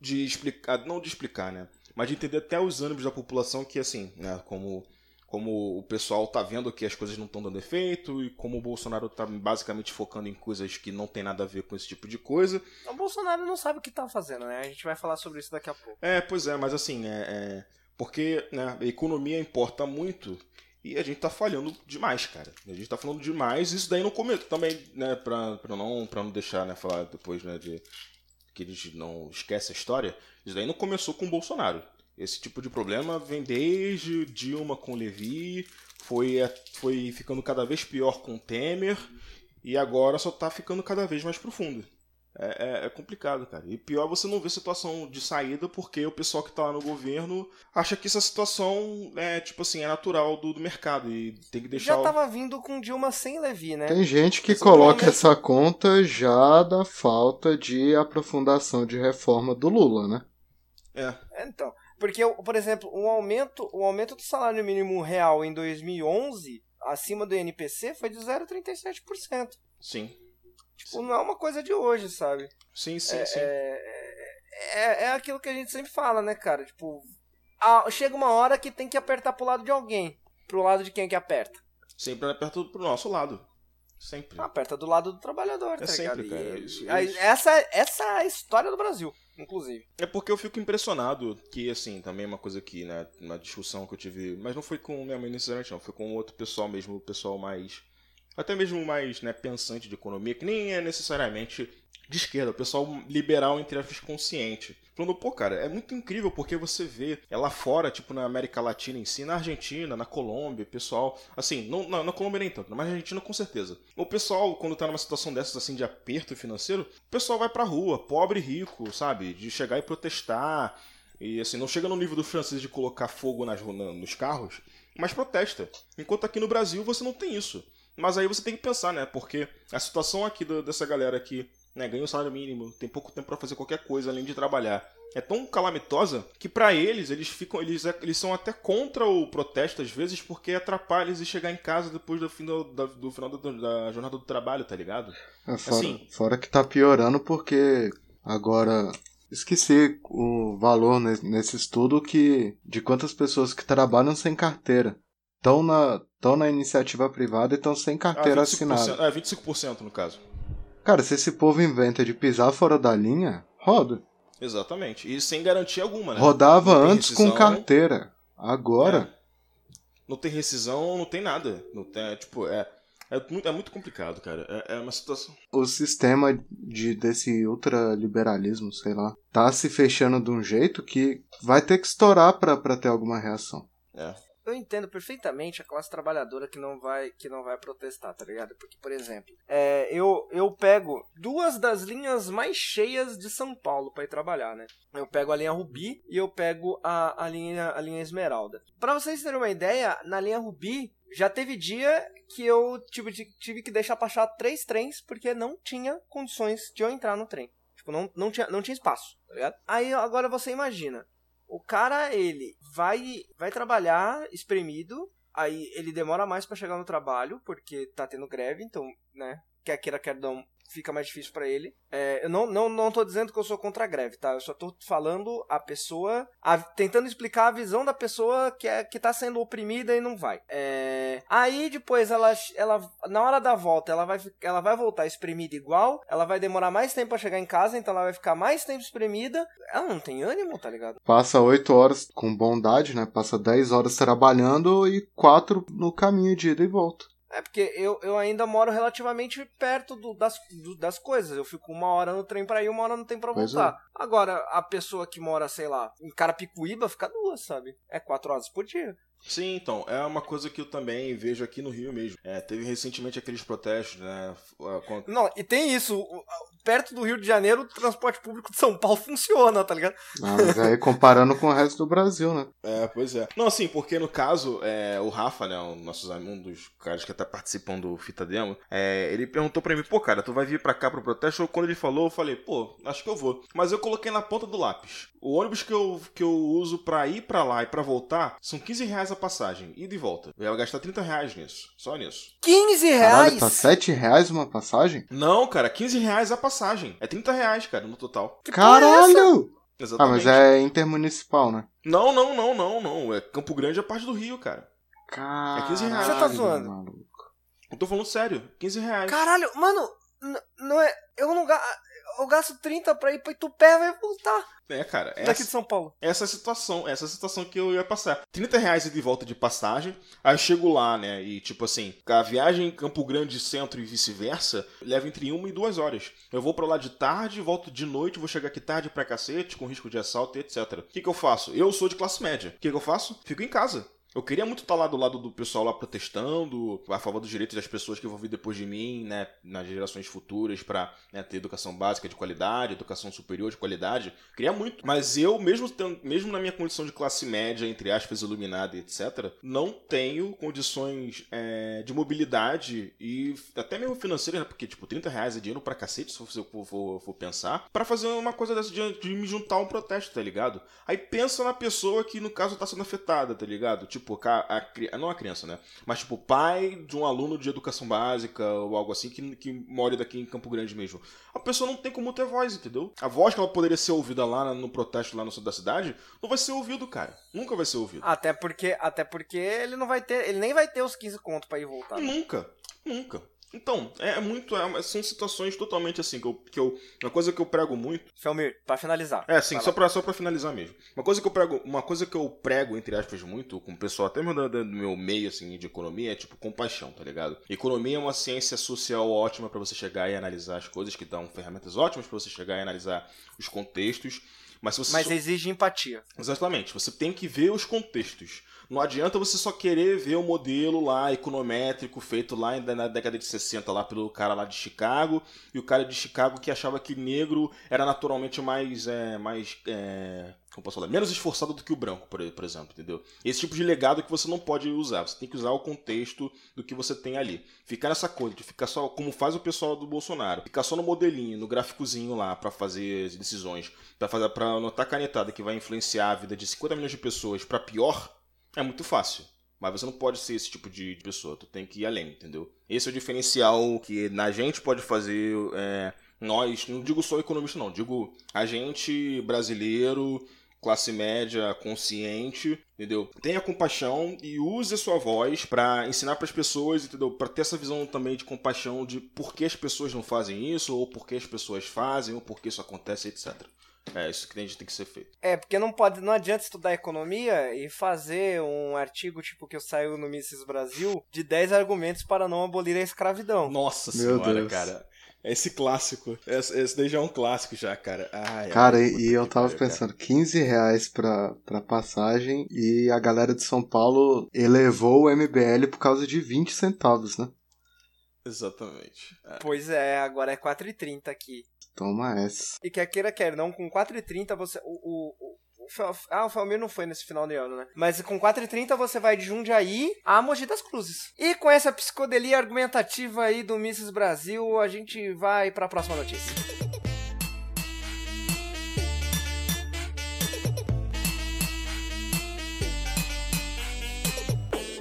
de explicar, não de explicar, né? Mas de entender até os ânimos da população que, assim, né, como, como o pessoal tá vendo que as coisas não estão dando efeito e como o Bolsonaro tá basicamente focando em coisas que não tem nada a ver com esse tipo de coisa. O Bolsonaro não sabe o que tá fazendo, né? A gente vai falar sobre isso daqui a pouco. É, pois é, mas assim, é, é- porque né, a economia importa muito e a gente tá falhando demais, cara. A gente tá falando demais, isso daí não começou também, né, pra, pra, não, pra não deixar, né, falar depois, né, de que a gente não esquece a história, isso daí não começou com o Bolsonaro. Esse tipo de problema vem desde Dilma com Levi, foi, foi ficando cada vez pior com Temer e agora só tá ficando cada vez mais profundo. É, é- é complicado, cara. E pior é você não ver situação de saída porque o pessoal que tá lá no governo acha que essa situação é, tipo assim, é natural do, do mercado e tem que deixar. Já o- tava vindo com Dilma sem Levi, né? Tem gente que coloca essa conta já da falta de aprofundação de reforma do Lula, né? É, É, Então, porque, por exemplo, o aumento, o aumento do salário mínimo real em 2011, acima do INPC, foi de 0,37%. sim. Tipo, não é uma coisa de hoje, sabe? Sim, sim, É, sim. é, é, é aquilo que a gente sempre fala, né, cara? Tipo, a- chega uma hora que tem que apertar pro lado de alguém. Pro lado de quem que aperta? Sempre é perto pro nosso lado. Sempre. Aperta do lado do trabalhador, tá É sempre, ligado? cara, E- isso. Essa, essa é a história do Brasil, inclusive. É porque eu fico impressionado que, assim, também é uma coisa que, né, na discussão que eu tive, mas não foi com minha mãe necessariamente, não, foi com outro pessoal mesmo, o pessoal mais, até mesmo mais, né, pensante de economia, que nem é necessariamente de esquerda, o pessoal liberal, entre aspas, consciente. Falando, pô, cara, é muito incrível porque você vê é lá fora, tipo na América Latina em si, na Argentina, na Colômbia, pessoal, assim, não, na, na Colômbia nem tanto, mas na Argentina com certeza. O pessoal, quando tá numa situação dessas, assim, de aperto financeiro, o pessoal vai pra rua, pobre e rico, sabe? De chegar e protestar. E assim, não chega no nível dos franceses de colocar fogo nas, na- nos carros, mas protesta. Enquanto aqui no Brasil você não tem isso. Mas aí você tem que pensar, né? Porque a situação aqui do- dessa galera que né, ganha o salário mínimo, tem pouco tempo pra fazer qualquer coisa além de trabalhar, é tão calamitosa que pra eles eles ficam eles, eles são até contra o protesto às vezes porque atrapalha eles chegar em casa depois do final da, do final da, da jornada do trabalho, tá ligado? É, fora, Assim. fora que tá piorando porque agora esqueci o valor ne- nesse estudo que de quantas pessoas que trabalham sem carteira estão na estão na iniciativa privada e estão sem carteira Ah, assinada. É, 25% no caso. Cara, se esse povo inventa de pisar fora da linha, roda. Exatamente. E sem garantia alguma, né? Rodava antes com rescisão. carteira. Agora, Não tem rescisão, não tem nada. Não tem, é, tipo, é, é, muito, é muito complicado, cara. É, é uma situação. o sistema de desse ultraliberalismo, sei lá, tá se fechando de um jeito que vai ter que estourar pra, pra ter alguma reação. É. Eu entendo perfeitamente a classe trabalhadora que não vai que não vai protestar, tá ligado? Porque, por exemplo, é, eu, eu pego duas das linhas mais cheias de São Paulo pra ir trabalhar, né? Eu pego a linha Rubi e eu pego a, a, linha, a linha Esmeralda. Pra vocês terem uma ideia, na linha Rubi já teve dia que eu tive, tive que deixar passar três trens porque não tinha condições de eu entrar no trem. Tipo, não, não, tinha, não tinha espaço, tá ligado? Aí agora você imagina, o cara, ele vai vai trabalhar espremido, aí ele demora mais pra chegar no trabalho, porque tá tendo greve, então, né, quer queira, quer não, fica mais difícil pra ele. É, eu não, não, não tô dizendo que eu sou contra a greve, tá? Eu só tô falando a pessoa, a- tentando explicar a visão da pessoa que, é, que tá sendo oprimida e não vai. É, aí depois ela, ela, na hora da volta, ela vai, ela vai voltar espremida igual, ela vai demorar mais tempo pra chegar em casa, então ela vai ficar mais tempo espremida. Ela não tem ânimo, tá ligado? Passa 8 horas com bondade, né? Passa 10 horas trabalhando e 4 no caminho de ida e volta. É porque eu, eu ainda moro relativamente perto do, das, do, das coisas. Eu fico uma hora no trem pra ir, uma hora no trem pra Pois voltar. Agora, a pessoa que mora, sei lá, em Carapicuíba fica duas, sabe? É quatro horas por dia. Sim, então, é uma coisa que eu também vejo aqui no Rio mesmo. É, teve recentemente aqueles protestos, né? com- Não, e tem isso. Perto do Rio de Janeiro, o transporte público de São Paulo funciona, tá ligado? Ah, mas aí comparando com o resto do Brasil, né? É, pois é. Não, assim, porque no caso, é, o Rafa, né, um, nossos, um dos caras que até participam do Fita Demo, é, ele perguntou pra mim, pô, cara, tu vai vir pra cá pro protesto? Quando ele falou, eu falei, pô, acho que eu vou. Mas eu coloquei na ponta do lápis. O ônibus que eu, que eu uso pra ir pra lá e pra voltar são 15 reais a passagem, ida e volta. Eu ia gastar 30 reais nisso, só nisso. 15 reais! Caralho, tá 7 reais uma passagem? Não, cara, 15 reais a passagem. É 30 reais, cara, no total. Que é? Caralho! Ah, Exatamente. mas é intermunicipal, né? Não, não, não, não, não. É Campo Grande é parte do Rio, cara. Caralho. 15 reais. Você tá zoando? maluco. Eu tô falando sério, 15 reais. Caralho, mano, não é. Eu não gasto. Eu gasto 30 pra ir pra Itupé e voltar É, cara, daqui essa, de São Paulo. essa é a situação, essa situação que eu ia passar. 30 reais de volta de passagem, aí eu chego lá, né, e tipo assim, a viagem em Campo Grande Centro e vice-versa leva entre uma e duas horas. Eu vou pra lá de tarde, volto de noite, vou chegar aqui tarde pra cacete, com risco de assalto e etc. O que que eu faço? Eu sou de classe média. O que que eu faço? Fico em casa. Eu queria muito estar lá do lado do pessoal lá protestando a favor dos direitos das pessoas que vão vir depois de mim, né, nas gerações futuras para ter educação básica de qualidade, educação superior de qualidade. Queria muito, mas eu mesmo mesmo na minha condição de classe média, entre aspas, iluminada etc, não tenho condições é, de mobilidade e até mesmo financeiras, né, porque tipo 30 reais é dinheiro pra cacete, se eu for, for- for pensar, para fazer uma coisa dessa de, de me juntar a um protesto, tá ligado? Aí pensa na pessoa que, no caso, tá sendo afetada, tá ligado? Tipo, ca- a, cri- não a criança, né? Mas, tipo, pai de um aluno de educação básica ou algo assim que, que mora daqui em Campo Grande mesmo. A pessoa não tem como ter voz, entendeu? A voz que ela poderia ser ouvida lá no protesto lá no sul da cidade não vai ser ouvido, cara. Nunca vai ser ouvido. Até porque, até porque ele não vai ter. Ele nem vai ter os 15 conto pra ir voltar. né? Nunca, nunca. Então, é muito. é- são situações totalmente assim que eu, que eu. Uma coisa que eu prego muito Felmir, pra finalizar. É, sim, só pra, só pra finalizar mesmo. Uma coisa que eu prego, uma coisa que eu prego, entre aspas, muito, com o pessoal até mesmo do, meu meio, assim, de economia, é tipo compaixão, tá ligado? Economia é uma ciência social ótima pra você chegar e analisar as coisas, que dão ferramentas ótimas pra você chegar e analisar os contextos. Mas você Mas só- exige empatia. Exatamente, você tem que ver os contextos. Não adianta você só querer ver o modelo lá econométrico feito lá na década de 60 lá pelo cara lá de Chicago e o cara de Chicago que achava que negro era naturalmente mais é, mais é, como posso falar, menos esforçado do que o branco, por, exemplo, entendeu? Esse tipo de legado que você não pode usar, você tem que usar o contexto do que você tem ali. Ficar nessa coisa de ficar só como faz o pessoal do Bolsonaro, ficar só no modelinho, no gráficozinho lá pra fazer as decisões, para fazer para anotar canetada que vai influenciar a vida de 50 milhões de pessoas pra pior, é muito fácil. Mas você não pode ser esse tipo de pessoa, tu tem que ir além, entendeu? Esse é o diferencial que na gente pode fazer, é, nós, não digo só economista não, digo a gente brasileiro, classe média consciente, entendeu? Tenha compaixão e use a sua voz pra ensinar pras pessoas, entendeu? Pra ter essa visão também de compaixão de por que as pessoas não fazem isso, ou por que as pessoas fazem, ou por que isso acontece, etc. É isso que a gente tem que ser feito. É, porque não pode, não adianta estudar economia e fazer um artigo tipo que saiu no Mises Brasil de 10 argumentos para não abolir a escravidão. Nossa Meu senhora, Deus. cara. Esse clássico. Esse, esse daí já é um clássico já, cara. Ai, Cara, ai, e, eu tava cara. pensando, 15 reais pra, pra passagem e a galera de São Paulo elevou o MBL por causa de 20 centavos, né? Exatamente. É. Pois é, agora é 4,30 aqui. Toma essa. E quer queira, quer não, com 4,30 você. O, o, o, ah, o Felmir não foi nesse final de ano, né? Mas com 4,30 você vai de Jundiaí a Mogi das Cruzes. E com essa psicodelia argumentativa aí do Mises Brasil, a gente vai pra próxima notícia.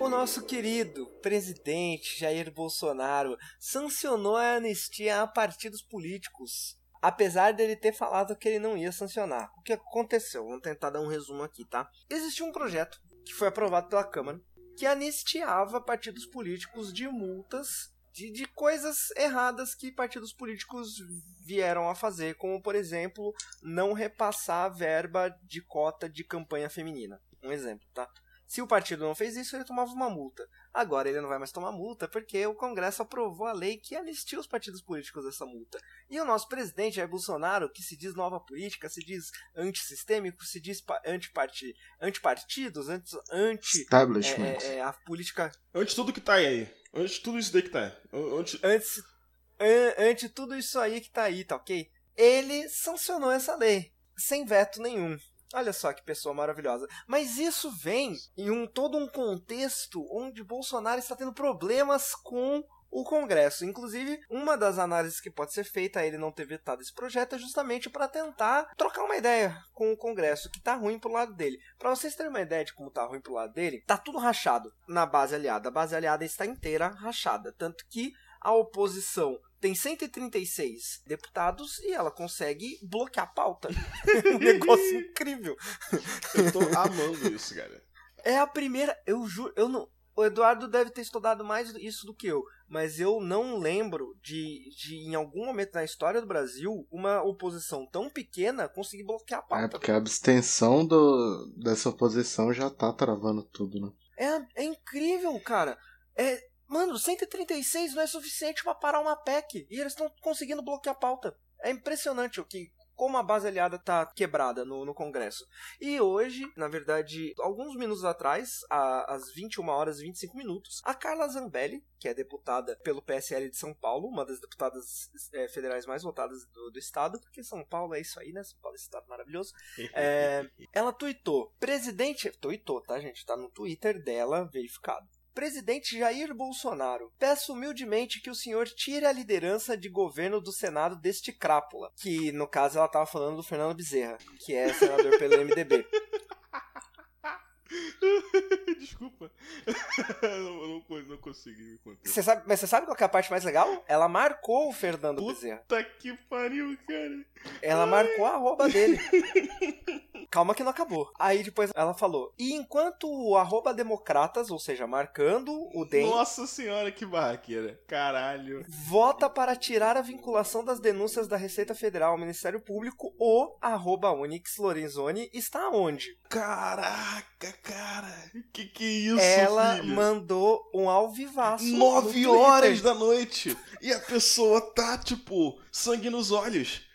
O nosso querido presidente Jair Bolsonaro sancionou a anistia a partidos políticos. Apesar dele ter falado que ele não ia sancionar. O que aconteceu? Vamos tentar dar um resumo aqui, tá? Existiu um projeto que foi aprovado pela Câmara que anistiava partidos políticos de multas de, de coisas erradas que partidos políticos vieram a fazer, como por exemplo, não repassar a verba de cota de campanha feminina. Um exemplo, tá? Se o partido não fez isso, ele tomava uma multa. Agora ele não vai mais tomar multa porque o Congresso aprovou a lei que anistia os partidos políticos dessa multa. E o nosso presidente Jair Bolsonaro, que se diz nova política, se diz antissistêmico, se diz antiparti, antipartidos, anti, anti Establishment. É, é, a política. Antes tudo que tá aí. Antes tudo isso daí que tá aí. Antes, antes, an, antes tudo isso aí que tá aí, tá ok? Ele sancionou essa lei sem veto nenhum. Olha só que pessoa maravilhosa. Mas isso vem em um todo um contexto onde Bolsonaro está tendo problemas com o Congresso. Inclusive, uma das análises que pode ser feita a ele não ter vetado esse projeto é justamente para tentar trocar uma ideia com o Congresso, que tá ruim pro lado dele. Para vocês terem uma ideia de como tá ruim pro lado dele, tá tudo rachado na base aliada. A base aliada está inteira rachada, tanto que a oposição tem 136 deputados e ela consegue bloquear a pauta. um negócio incrível. Eu tô amando isso, cara. É a primeira, eu juro, eu não, o Eduardo deve ter estudado mais isso do que eu, mas eu não lembro de, de em algum momento na história do Brasil, uma oposição tão pequena conseguir bloquear a pauta. É porque a abstenção do, dessa oposição já tá travando tudo, né? É, é incrível, cara. É, Mano, 136 não é suficiente para parar uma PEC. E eles estão conseguindo bloquear a pauta. É impressionante o que como a base aliada tá quebrada no, no Congresso. E hoje, na verdade, alguns minutos atrás, às 21 horas e 25 minutos, a Carla Zambelli, que é deputada pelo PSL de São Paulo, uma das deputadas é, federais mais votadas do, do, estado, porque São Paulo é isso aí, né? São Paulo é esse estado maravilhoso. É, ela tuitou, presidente, tuitou, tá, gente? Tá no Twitter dela, verificado. Presidente Jair Bolsonaro, peço humildemente que o senhor tire a liderança de governo do Senado deste crápula. Que, no caso, ela estava falando do Fernando Bezerra, que é senador pelo MDB. Desculpa. eu não, não, consegui me conter. Você sabe, mas você sabe qual é a parte mais legal? Ela marcou o Fernando Puta Bezerra. Puta que pariu, cara. Ela Ai. marcou a arroba dele. Calma que não acabou. Aí depois ela falou: E enquanto o arroba democratas, ou seja, marcando o DEM. Nossa senhora, que barraqueira. Caralho. Vota para tirar a vinculação das denúncias da Receita Federal ao Ministério Público, o arroba Onyx Lorenzoni está onde? Caraca, cara. Que que é isso, Ela mandou um alvivaço. Nove horas da noite. E a pessoa tá, tipo, sangue nos olhos.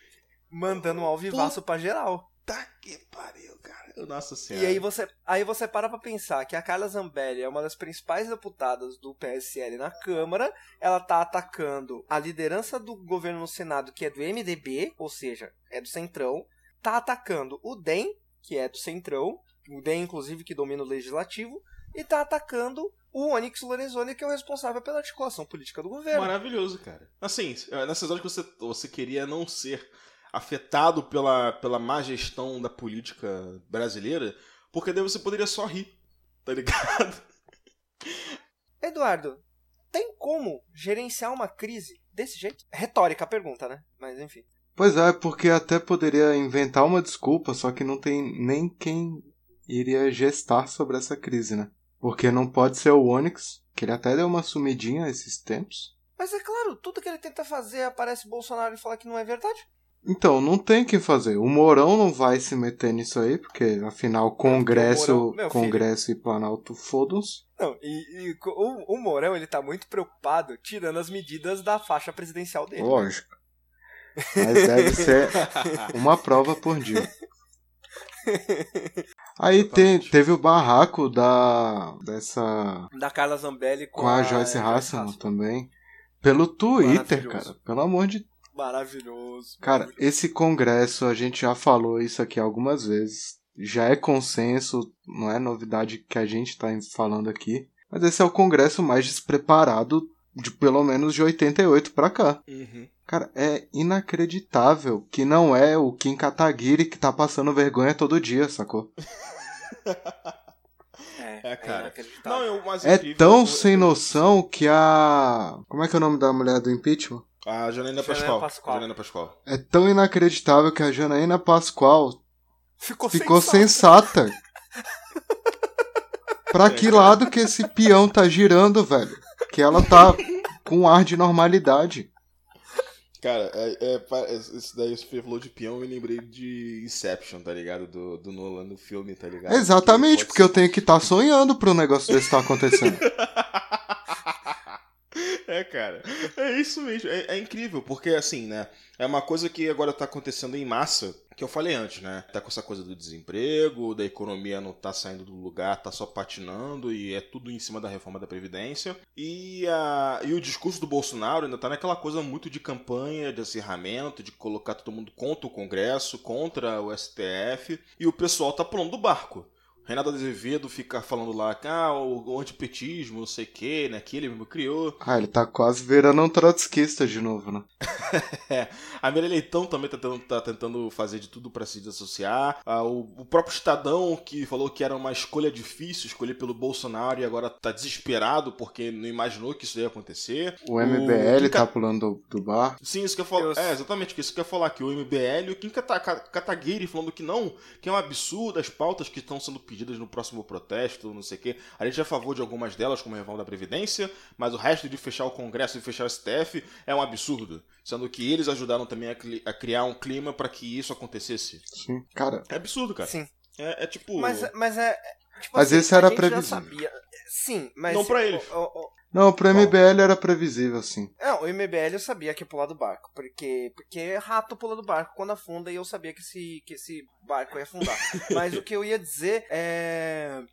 Mandando um alvivaço Puta. pra geral. Tá que pariu, cara. Nossa senhora. E aí você, aí você para pra pensar que a Carla Zambelli é uma das principais deputadas do PSL na Câmara. Ela tá atacando a liderança do governo no Senado, que é do MDB, ou seja, é do Centrão. Tá atacando o DEM, que é do Centrão. O DEM, inclusive, que domina o Legislativo. E tá atacando o Onyx Lorenzoni, que é o responsável pela articulação política do governo. Maravilhoso, cara. Assim, nessas horas que você, você queria não ser afetado pela, pela má gestão da política brasileira, porque daí você poderia só rir, tá ligado? Eduardo, tem como gerenciar uma crise desse jeito? Retórica a pergunta, né? Mas enfim. Pois é, porque até poderia inventar uma desculpa, só que não tem nem quem iria gestar sobre essa crise, né? Porque não pode ser o Onyx, que ele até deu uma sumidinha esses tempos. Mas é claro, tudo que ele tenta fazer aparece Bolsonaro e fala que não é verdade. Então, não tem o que fazer. O Mourão não vai se meter nisso aí, porque afinal Congresso, Mourão, Congresso e Planalto fodam-se. Não, e, e o, o, Mourão ele tá muito preocupado tirando as medidas da faixa presidencial dele. Lógico. Mas deve ser uma prova por dia. Aí tem, teve o barraco da dessa da Carla Zambelli com, com a, a Joyce Hasselman também. Pelo Twitter, cara. Pelo amor de Maravilhoso. Cara, esse congresso, a gente já falou isso aqui algumas vezes. Já é consenso, não é novidade que a gente tá falando aqui. Mas esse é o congresso mais despreparado de pelo menos de 88 pra cá. Uhum. Cara, é inacreditável que não é o Kim Kataguiri que tá passando vergonha todo dia, sacou? É, é, cara. É, não, eu, é tão sem noção que a. Como é que é o nome da mulher do impeachment? A Janaína Pascoal. Pascoal. Janaína Pascoal. É tão inacreditável que a Janaína Pascoal ficou, ficou sensata. sensata. pra que lado que esse peão tá girando, velho? Que ela tá com um ar de normalidade. Cara, é, é, isso daí você falou de peão, eu lembrei de Inception, tá ligado? Do, do Nolan no filme, tá ligado? Exatamente, porque ser... eu tenho que estar tá sonhando pro negócio desse estar tá acontecendo. É, cara. É isso mesmo. É, é, incrível, porque assim, né? É uma coisa que agora tá acontecendo em massa, que eu falei antes, né? Tá com essa coisa do desemprego, da economia não tá saindo do lugar, tá só patinando e é tudo em cima da reforma da Previdência. E, a, e o discurso do Bolsonaro ainda tá naquela coisa muito de campanha, de acirramento, de colocar todo mundo contra o Congresso, contra o STF, e o pessoal tá pulando do barco. Renato Azevedo fica falando lá que ah, o, o antipetismo, não sei o que, né? Que ele mesmo criou. Ah, ele tá quase virando um trotskista de novo, né? é. A Mira Leitão também tá tentando, tá tentando fazer de tudo para se desassociar. Ah, o, o, próprio Estadão, que falou que era uma escolha difícil escolher pelo Bolsonaro e agora tá desesperado porque não imaginou que isso ia acontecer. O MBL o tá pulando do, do, bar. Sim, isso que eu falo. Eu... É, exatamente isso que eu ia falar. Que o MBL e o Kim Kataguiri falando que não, que é um absurdo as pautas que estão sendo pedidas pedidas no próximo protesto, não sei o quê. A gente é a favor de algumas delas, como a reforma da Previdência, mas o resto de fechar o Congresso e fechar o STF é um absurdo. Sendo que eles ajudaram também a, a criar um clima para que isso acontecesse. Sim, cara. É absurdo, cara. Sim. É, é tipo. Mas, mas é. Tipo mas assim, esse era previsível. Sim, mas. Não pra eles. O, o, não, pro MBL era previsível, sim. Não, o MBL eu sabia que ia pular do barco, porque porque rato pula do barco quando afunda e eu sabia que esse, que esse barco ia afundar. Mas o que eu ia dizer é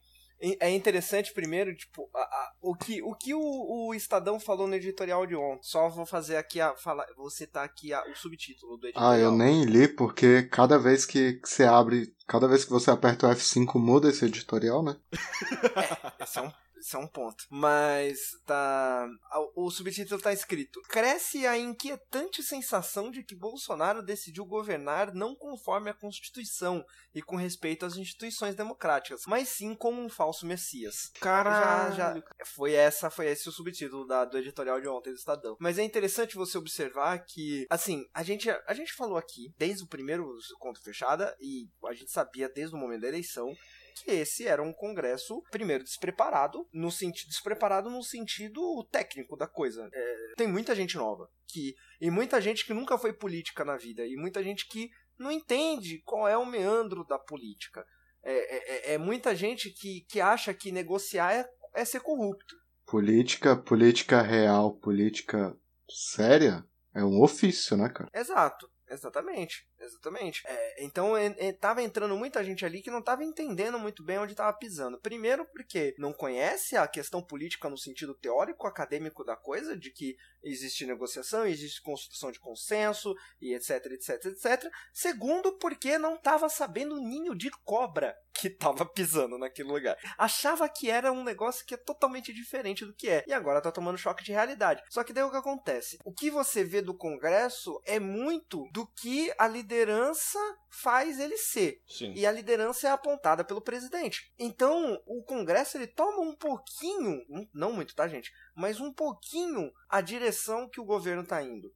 é interessante primeiro, tipo, a, a, o que o, que o, o, Estadão falou no editorial de ontem. Só vou fazer aqui a falar, vou citar aqui a, o subtítulo do editorial. Ah, eu nem li porque cada vez que você abre, cada vez que você aperta o F5 muda esse editorial, né? é, esse é um isso é um ponto. Mas tá. O subtítulo tá escrito: Cresce a inquietante sensação de que Bolsonaro decidiu governar não conforme a Constituição e com respeito às instituições democráticas, mas sim como um falso Messias. Caralho. Já, já foi essa, foi esse o subtítulo da, do editorial de ontem do Estadão. Mas é interessante você observar que, assim, a gente, a gente falou aqui desde o primeiro conto fechada e a gente sabia desde o momento da eleição que esse era um congresso, primeiro, despreparado, no sentido despreparado no sentido técnico da coisa. É, tem muita gente nova que e muita gente que nunca foi política na vida e muita gente que não entende qual é o meandro da política. É, é, é, é muita gente que, que acha que negociar é, é ser corrupto. Política, política real, política séria é um ofício, né, cara? Exato. Exatamente, exatamente. É, então estava entrando muita gente ali que não estava entendendo muito bem onde estava pisando. Primeiro porque não conhece a questão política no sentido teórico, acadêmico da coisa, de que existe negociação, existe construção de consenso e etc, etc, etc. Segundo porque não estava sabendo o ninho de cobra que estava pisando naquele lugar. Achava que era um negócio que é totalmente diferente do que é. E agora está tomando choque de realidade. Só que daí o que acontece? O que você vê do Congresso é muito do do que a liderança faz ele ser. Sim. E a liderança é apontada pelo presidente. Então, o Congresso ele toma um pouquinho, não muito, tá, gente? Mas um pouquinho a direção que o governo tá indo.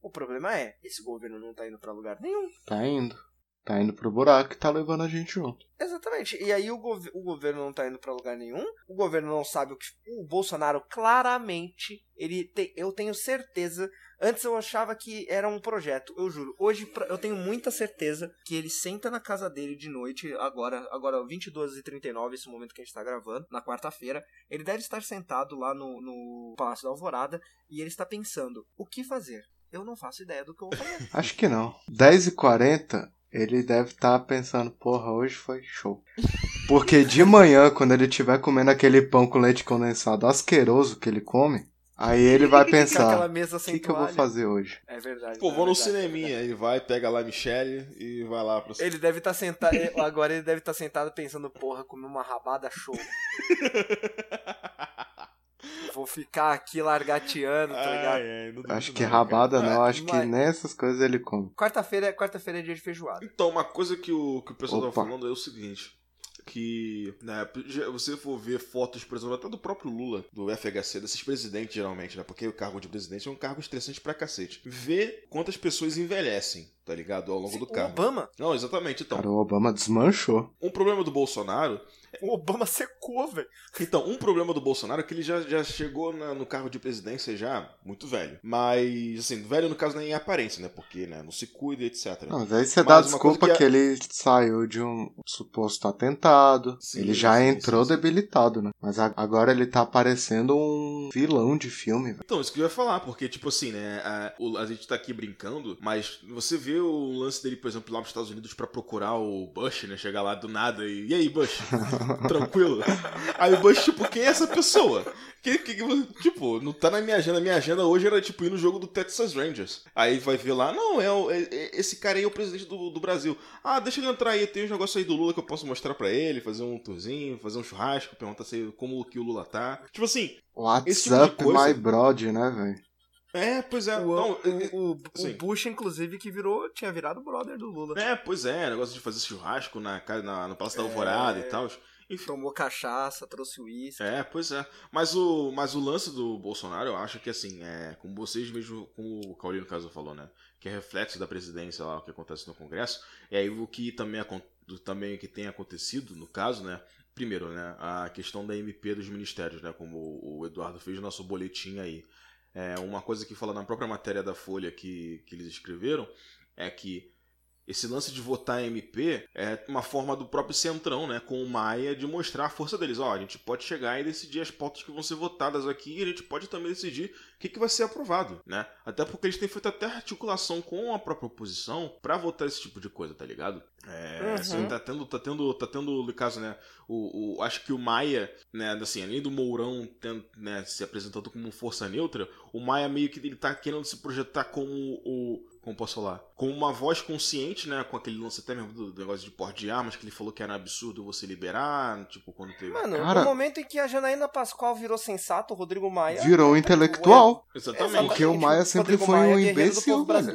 O problema é, esse governo não tá indo para lugar nenhum. Tá indo. Tá indo pro buraco e tá levando a gente junto. Exatamente. E aí o, gov o governo não tá indo para lugar nenhum. O governo não sabe o que. O Bolsonaro claramente. Ele te... Eu tenho certeza Antes eu achava que era um projeto, eu juro. Hoje eu tenho muita certeza que ele senta na casa dele de noite, agora, agora 22h39, esse momento que a gente tá gravando, na quarta-feira. Ele deve estar sentado lá no, no Palácio da Alvorada e ele está pensando: o que fazer? Eu não faço ideia do que eu vou fazer. Acho que não. 10h40, ele deve estar tá pensando: porra, hoje foi show. Porque de manhã, quando ele estiver comendo aquele pão com leite condensado asqueroso que ele come, Aí ele vai pensar, o que, que eu vou fazer hoje? É verdade. Pô, é vou no cineminha. É ele vai, pega lá a Michelle e vai lá pro... Ele deve estar tá sentado, agora ele deve estar tá sentado pensando, porra, comer uma rabada show. vou ficar aqui largateando, tá ligado? Ai, ai, acho que não, rabada cara. não, acho Mas... que nessas coisas ele come. Quarta-feira quarta-feira é dia de feijoada. Então, uma coisa que o, que o pessoal Opa. tá falando é o seguinte que né, você for ver fotos, por exemplo, até do próprio Lula, do FHC, desses presidentes geralmente, né? Porque o cargo de presidente é um cargo estressante pra cacete. Ver quantas pessoas envelhecem tá ligado? Ao longo do O carro. Obama. Não, exatamente. Então, Cara, o Obama desmanchou. um problema do Bolsonaro O Obama secou, velho. Então, um problema do Bolsonaro é que ele já, já chegou na- no cargo de presidência já muito velho. Mas, assim, velho no caso nem em aparência, né? Porque, né, não se cuida, etc. Não, mas aí você Mas dá desculpa que, que é- ele saiu de um suposto atentado. Sim, ele já sim, entrou sim, sim. debilitado, né? Mas a- agora ele tá parecendo um vilão de filme, velho. Então, isso que eu ia falar, porque, tipo assim, né, a, o- a gente tá aqui brincando, mas você vê o lance dele, por exemplo, lá nos Estados Unidos pra procurar o Bush, né, chegar lá do nada e, e aí, Bush, tranquilo? Aí o Bush, tipo, quem é essa pessoa? Que, que, que- tipo, não tá na minha agenda, minha agenda hoje era, tipo, ir no jogo do Texas Rangers. Aí vai ver lá, não, é, o- é- é- esse cara aí é o presidente do, do Brasil. Ah, deixa ele entrar aí, tem uns negócios aí do Lula que eu posso mostrar pra ele, fazer um tourzinho, fazer um churrasco, perguntar se, como que o Lula tá. Tipo assim, Esse tipo de WhatsApp, coisa- my brod, né, velho? é, pois é, O, não, o, o- o Bush, inclusive, que virou, tinha virado brother do Lula. É, pois é, negócio de fazer churrasco na, na, no Palácio da É. Alvorada e tal. Tomou cachaça, trouxe uísque. É, pois é. Mas o, mas o lance do Bolsonaro, eu acho que assim, é, como vocês mesmo, como o Caulino no caso falou, né? Que é reflexo da presidência lá, o que acontece no Congresso. E aí o que também, também que tem acontecido, no caso, né? Primeiro, né? A questão da MP dos ministérios, né? Como o Eduardo fez no nosso boletim aí. É, uma coisa que fala na própria matéria da Folha que, que eles escreveram é que esse lance de votar MP é uma forma do próprio Centrão, né, com o Maia, de mostrar a força deles. Ó, a gente pode chegar e decidir as pautas que vão ser votadas aqui e a gente pode também decidir o que, que vai ser aprovado, né? Até porque eles têm feito até articulação com a própria oposição pra votar esse tipo de coisa, tá ligado? É, Uhum. assim, tá tendo, tá tendo, tá tendo, no caso, né, o, o- acho que o Maia, né, assim, além do Mourão tendo, né, se apresentando como força neutra, o Maia meio que ele tá querendo se projetar como o, como posso falar, com uma voz consciente, né, com aquele lance até mesmo do, do negócio de porte de armas, que ele falou que era absurdo você liberar, tipo, quando teve... Mano, Cara- no momento em que a Janaína Pascoal virou sensato, o Rodrigo Maia. Virou um intelectual. Exatamente. Porque o Maia sempre Rodrigo foi Maia um é imbecil, velho.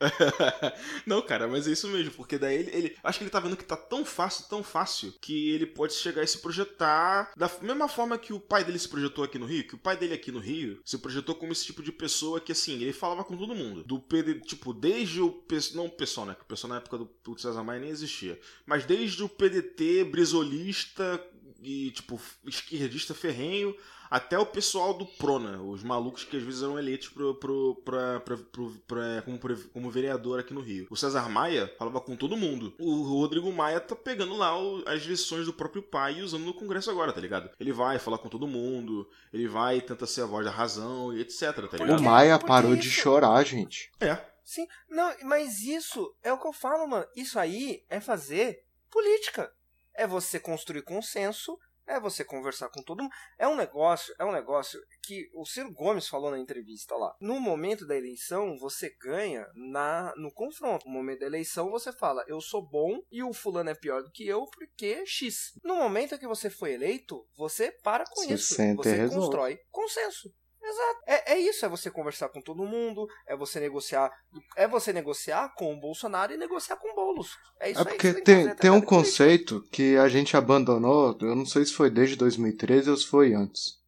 não, cara, mas é isso mesmo, porque daí ele, ele- Acho que ele tá vendo que tá tão fácil, tão fácil, que ele pode chegar e se projetar da mesma forma que o pai dele se projetou aqui no Rio, que o pai dele aqui no Rio se projetou como esse tipo de pessoa que, assim, ele falava com todo mundo. Do tipo, desde o. Não o PSOL, né? Que o PSOL na época do, do César Maia nem existia. Mas desde o PDT, brisolista e, tipo, esquerdista ferrenho até o pessoal do Prona, os malucos que às vezes eram eleitos pro, pro, pra, pra- pro- pra- como, como vereador aqui no Rio. O César Maia falava com todo mundo. O Rodrigo Maia tá pegando lá o- as lições do próprio pai e usando no Congresso agora, tá ligado? Ele vai falar com todo mundo, ele vai tentar ser a voz da razão e etc, tá O ligado? Maia Porque parou de chorar, gente. É. Sim, não, mas isso é o que eu falo, mano. Isso aí é fazer política. É você construir consenso, é você conversar com todo mundo. É um negócio, é um negócio que o Ciro Gomes falou na entrevista lá. No momento da eleição, você ganha na no confronto. No momento da eleição, você fala, eu sou bom e o fulano é pior do que eu porque X. No momento em que você foi eleito, você para com Você isso. você resolve. constrói consenso. Exato. É, é isso, é você conversar com todo mundo, é você negociar, é você negociar com o Bolsonaro e negociar com o Boulos. É isso É porque que você tem, fazer, tá tem um? É conceito que a gente abandonou, eu não sei se foi desde 2013 ou se foi antes,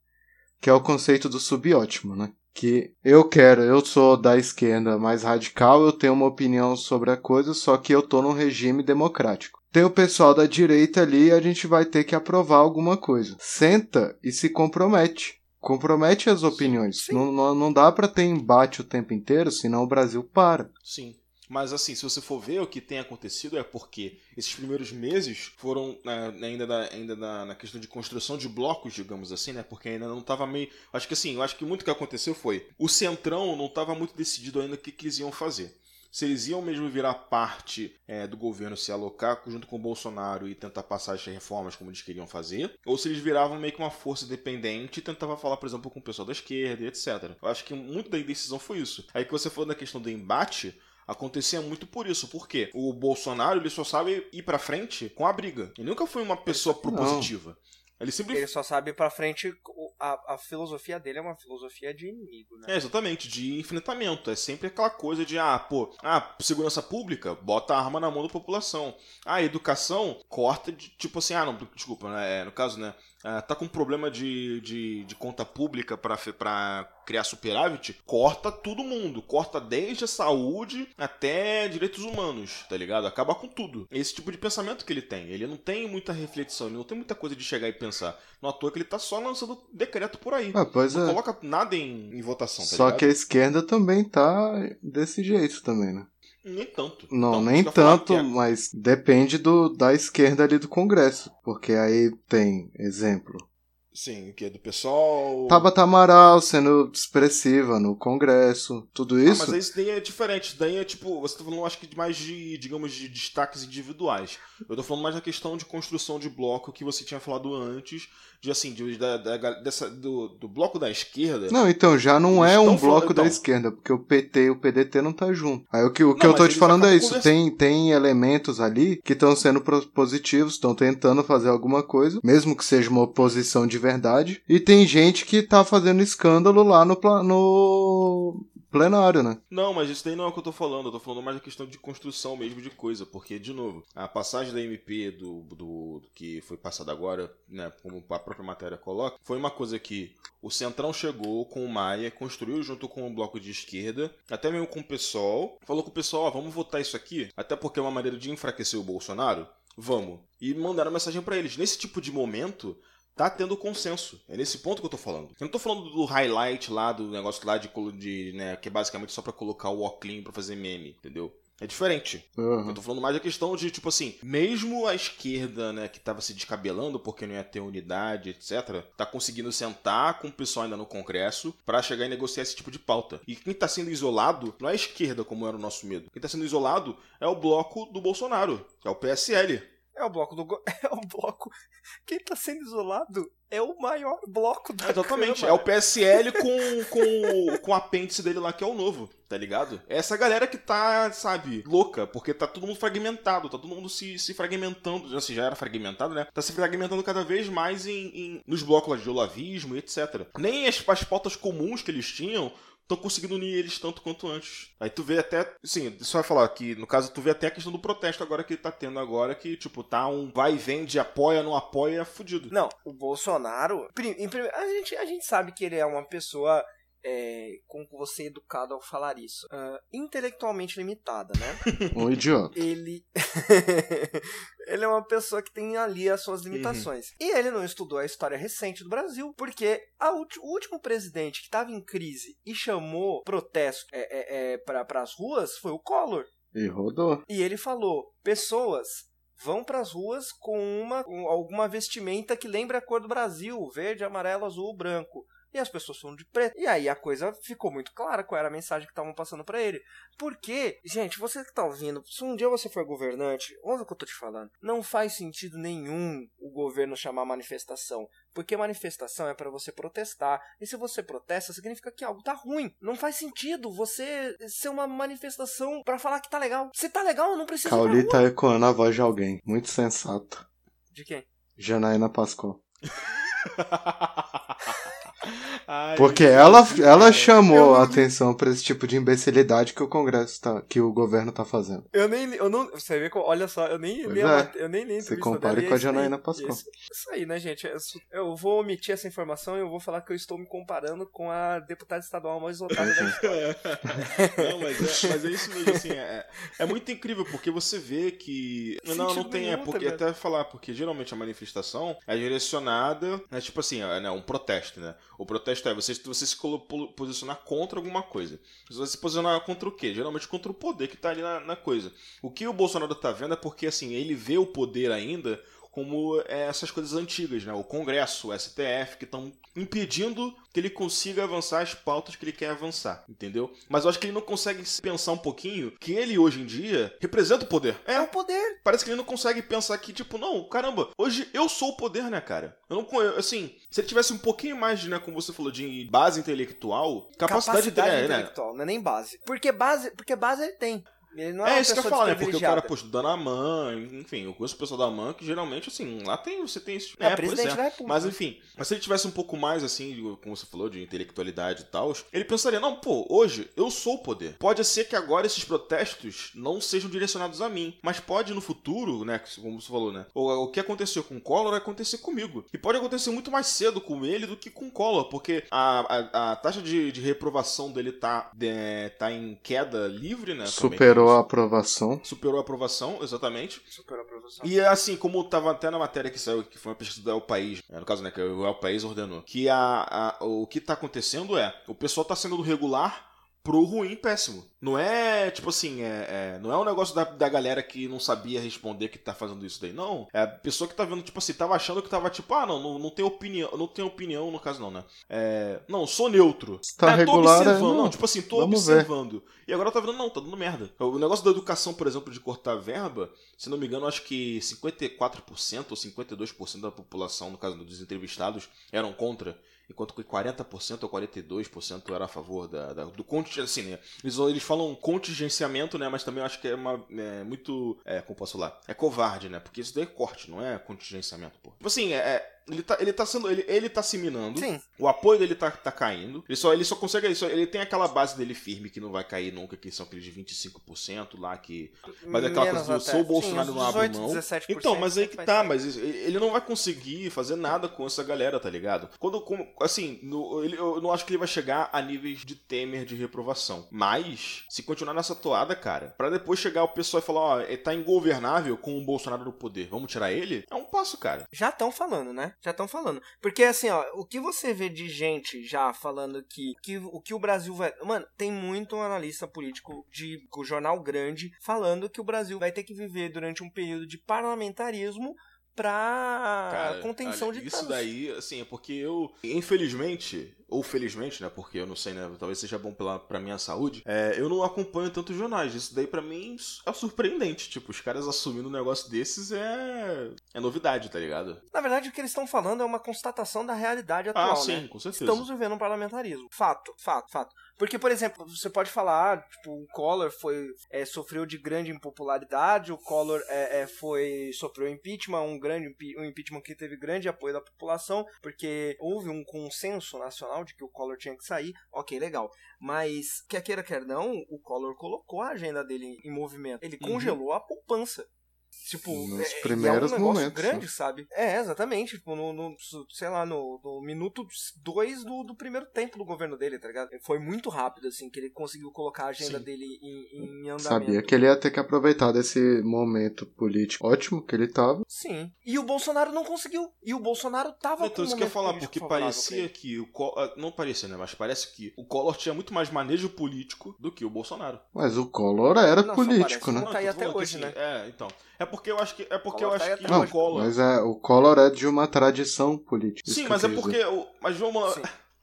que é o conceito do subótimo, né? Que eu quero, eu sou da esquerda mais radical, eu tenho uma opinião sobre a coisa, só que eu tô num regime democrático. Tem o pessoal da direita ali e a gente vai ter que aprovar alguma coisa. Senta e se compromete. Compromete as opiniões. sim. Não, não, dá pra ter embate o tempo inteiro, senão o Brasil para. Sim. Mas assim, se você for ver o que tem acontecido é porque esses primeiros meses foram né, ainda, da- ainda na, na questão de construção de blocos, digamos assim, né? Porque ainda não tava meio. Acho que assim, eu acho que muito que aconteceu foi o Centrão não tava muito decidido ainda o que, que eles iam fazer. Se eles iam mesmo virar parte é, do governo, se alocar junto com o Bolsonaro e tentar passar as reformas como eles queriam fazer, ou se eles viravam meio que uma força independente e tentavam falar, por exemplo, com o pessoal da esquerda e etc. Eu acho que muito da indecisão foi isso. Aí que você falou da questão do embate, acontecia muito por isso. Porque o Bolsonaro ele só sabe ir pra frente com a briga. Ele nunca foi uma pessoa propositiva. Ele sempre Ele só sabe pra frente, a, a filosofia dele é uma filosofia de inimigo, né? É, exatamente, de enfrentamento. É sempre aquela coisa de, ah, pô, ah, segurança pública, bota a arma na mão da população. Ah, educação, corta de, tipo assim, ah, não, desculpa, né, é, no caso, né, ah, tá com problema de, de, de conta pública para criar superávit, corta todo mundo. Corta desde a saúde até direitos humanos, tá ligado? Acaba com tudo. Esse tipo de pensamento que ele tem. Ele não tem muita reflexão, ele não tem muita coisa de chegar e pensar. Não à toa que ele tá só lançando decreto por aí. Ah, não é. coloca nada em, em votação, tá Só ligado? que a esquerda também tá desse jeito também, né? Nem tanto. Não, Então, nem tanto, é- mas depende do, da esquerda ali do Congresso. Porque aí tem, exemplo, Sim, que é do pessoal. Tabata Amaral sendo expressiva no Congresso, tudo Ah, isso. mas isso daí é diferente. Isso daí é tipo, você tá falando, acho que mais de, digamos, de destaques individuais. Eu tô falando mais da questão de construção de bloco que você tinha falado antes, de assim, de, da, da- dessa, do, do bloco da esquerda. Não, então já não é um bloco falando- da então. esquerda, porque o PT e o PDT não tá junto. Aí o que, o que Não, eu tô te falando é isso, tem, tem elementos ali que estão sendo propositivos, estão tentando fazer alguma coisa, mesmo que seja uma oposição de verdade, e tem gente que tá fazendo escândalo lá no, no plenário, né? Não, mas isso daí não é o que eu tô falando. Eu tô falando mais da questão de construção mesmo de coisa. Porque, de novo, a passagem da MP do, do, do que foi passada agora, né, como a própria matéria coloca, foi uma coisa que o Centrão chegou com o Maia, construiu junto com o bloco de esquerda, até mesmo com o PSOL, falou com o pessoal, ó, vamos votar isso aqui, até porque é uma maneira de enfraquecer o Bolsonaro. Vamos. E mandaram mensagem pra eles. Nesse tipo de momento, tá tendo consenso. É nesse ponto que eu tô falando. Eu não tô falando do highlight lá, do negócio lá de, colo- de né, que é basicamente só pra colocar o óculos pra fazer meme, entendeu? É diferente. Uhum. Eu tô falando mais da questão de, tipo assim, mesmo a esquerda, né, que tava se descabelando porque não ia ter unidade, etc., tá conseguindo sentar com o pessoal ainda no Congresso pra chegar e negociar esse tipo de pauta. E quem tá sendo isolado não é a esquerda, como era o nosso medo. Quem tá sendo isolado é o bloco do Bolsonaro, é o PSL. É o bloco do. go- É o bloco. Quem tá sendo isolado é o maior bloco da Exatamente, é o PSL com, com, com o apêndice dele lá, que é o novo, tá ligado? É essa galera que tá, sabe, louca, porque tá todo mundo fragmentado, tá todo mundo se, se fragmentando, assim, já era fragmentado, né? Tá se fragmentando cada vez mais em, em- nos blocos lá de olavismo e etc. Nem as, as pautas comuns que eles tinham estão conseguindo unir eles tanto quanto antes. Aí tu vê até, sim, só vai falar que, no caso, tu vê até a questão do protesto agora que tá tendo agora, que, tipo, tá um vai e vem de apoia, não apoia, fudido. Não, o Bolsonaro. em prime- a, gente, a gente sabe que ele é uma pessoa. É, como você é educado ao falar isso? ah, intelectualmente limitada, né? Um idiota. ele ele é uma pessoa que tem ali as suas limitações. E ele não estudou a história recente do Brasil, porque ulti- o último presidente que estava em crise e chamou protesto é, é, para as ruas foi o Collor. E rodou. E ele falou: pessoas vão para as ruas com uma com alguma vestimenta que lembre a cor do Brasil, verde, amarelo, azul, branco. E as pessoas foram de preto. E aí a coisa ficou muito clara qual era a mensagem que estavam passando para ele. Porque, gente, você que tá ouvindo, se um dia você for governante, ouve o que eu tô te falando. Não faz sentido nenhum o governo chamar manifestação. Porque manifestação é para você protestar. E se você protesta, significa que algo tá ruim. Não faz sentido você ser uma manifestação para falar que tá legal. Se tá legal, não precisa Cauli tá ecoando a voz de alguém. Muito sensato. De quem? Janaína Pascoal. Ai, Porque ela, ela chamou não- a atenção pra esse tipo de imbecilidade que o Congresso tá, que o governo tá fazendo. Eu nem, eu não, você vê, olha só, eu nem li, a é. eu nem li a Se compare com a. Janaína Pascoal. Isso, isso aí, né, gente? Eu, eu vou omitir essa informação e eu vou falar que eu estou me comparando com a deputada estadual mais votada da história. não, mas é, mas é isso mesmo, assim, é, é muito incrível, porque você vê que. Não, não Sentido tem, é nenhum, tá porque ligado? até falar, porque geralmente a manifestação é direcionada, né, tipo assim, é, né, um protesto, né? O protesto é você, você se posicionar contra alguma coisa. Você vai se posicionar contra o quê? Geralmente contra o poder que tá ali na, na coisa. O que o Bolsonaro tá vendo é porque, assim, ele vê o poder ainda como é, essas coisas antigas, né? O Congresso, o STF, que estão impedindo que ele consiga avançar as pautas que ele quer avançar, entendeu? Mas eu acho que ele não consegue se pensar um pouquinho que ele, hoje em dia, representa o poder. É o poder. Parece que ele não consegue pensar que, tipo, não, caramba, hoje eu sou o poder, né, cara? Eu não conheço, assim, se ele tivesse um pouquinho mais de, né, como você falou, de base intelectual, capacidade, Capacidade é, né? intelectual, não é nem base. Porque base, porque base ele tem. Ele não é, É, isso que eu falo, né? Porque o cara, pô, estudando a MAN, enfim, eu conheço o pessoal da MAN que geralmente, assim, lá tem, você tem isso. É, pois presidente da República. Mas enfim, mas se ele tivesse um pouco mais, assim, como você falou, de intelectualidade e tal, ele pensaria, não, pô, hoje eu sou o poder. Pode ser que agora esses protestos não sejam direcionados a mim, mas pode no futuro, né, como você falou, né, o, o que aconteceu com o Collor vai acontecer comigo. E pode acontecer muito mais cedo com ele do que com o Collor, porque a, a, a taxa de, de reprovação dele tá, de- tá em queda livre, né? também. Superou a aprovação. Superou a aprovação, exatamente. Superou a aprovação. E assim, como tava até na matéria que saiu, que foi uma pesquisa do El País, né, no caso, né, que o El País ordenou, que a, a- o que tá acontecendo é, o pessoal tá sendo do regular pro ruim péssimo. Não é, tipo assim, é, é- não é um negócio da, da galera que não sabia responder que tá fazendo isso daí, não. É a pessoa que tá vendo, tipo assim, tava achando que tava tipo, ah, não, não, não tem opinião, não tem opinião, no caso não, né? É, não, sou neutro. Tá É, tô regular, é, observando, não, não, tipo assim, tô vamos ver. observando. E agora tá vendo, não, tá dando merda. O negócio da educação, por exemplo, de cortar verba, se não me engano, acho que 54% ou 52% da população, no caso dos entrevistados, eram contra. Enquanto que 40% ou 42% era a favor da, da- do contingenciamento. Assim, né? eles, eles falam contingenciamento, né? Mas também eu acho que é uma, é muito. É, como posso falar? É covarde, né? Porque isso daí é corte, não é contingenciamento, pô. Tipo assim, é, é- ele, tá, ele tá sendo. Ele, ele tá se minando. Sim. O apoio dele tá, tá caindo. Ele só, ele só consegue. Ele, só- ele tem aquela base dele firme que não vai cair nunca, que são aqueles de 25% lá que. Mas é aquela Menos coisa do até. sou o Bolsonaro Sim, não abre 18, mão. 17% Então, mas aí que vai tá, mas ele não vai conseguir fazer nada com essa galera, tá ligado? Quando, como- assim, no- ele- eu não acho que ele vai chegar a níveis de Temer de reprovação. Mas, se continuar nessa toada, cara, pra depois chegar o pessoal e falar, ó, ele tá ingovernável com o Bolsonaro no poder, vamos tirar ele? É um passo, cara. Já estão falando, né? Já estão falando. Porque assim, ó, o que você vê de gente já falando que, que o que o Brasil vai. Mano, tem muito analista político de jornal grande falando que o Brasil vai ter que viver durante um período de parlamentarismo pra Cara, contenção de Isso daí, assim, é porque eu, infelizmente, ou felizmente, né? Porque eu não sei, né? Talvez seja bom pela, pra minha saúde. é, eu não acompanho tantos jornais. Isso daí, pra mim, é surpreendente. Tipo, os caras assumindo um negócio desses é. É novidade, tá ligado? Na verdade, o que eles estão falando é uma constatação da realidade atual, Ah, sim, né? com certeza. Estamos vivendo um parlamentarismo. Fato, fato, fato. Porque, por exemplo, você pode falar, ah, tipo, o Collor foi, é, sofreu de grande impopularidade, o Collor é, é, foi, sofreu impeachment, um grande um impeachment que teve grande apoio da população, porque houve um consenso nacional de que o Collor tinha que sair. Ok, legal. Mas, quer queira, quer não, o Collor colocou a agenda dele em movimento. Ele Uhum. congelou a poupança. Tipo, Nos é- primeiros é um negócio momentos, grande, né? sabe? É, exatamente. Tipo, no, no- sei lá, no, no minuto 2 do, do primeiro tempo do governo dele, tá ligado? Foi muito rápido, assim, que ele conseguiu colocar a agenda Sim. dele em, em andamento. Sabia que ele ia ter que aproveitar desse momento político ótimo que ele tava. Sim. E o Bolsonaro não conseguiu. E o Bolsonaro tava Então, com isso um que eu ia falar, porque parecia que o Collor. Não parecia, né? Mas parece que o Collor tinha muito mais manejo político do que o Bolsonaro. Mas o Collor era Não, político, parece, né? não tá aí até hoje, assim, né? É, então. É porque eu acho que. É porque Collor eu acho que Não, o Collor. mas é, o Collor é de uma tradição política. Sim, mas é porque. o- Mas vamos. Sim.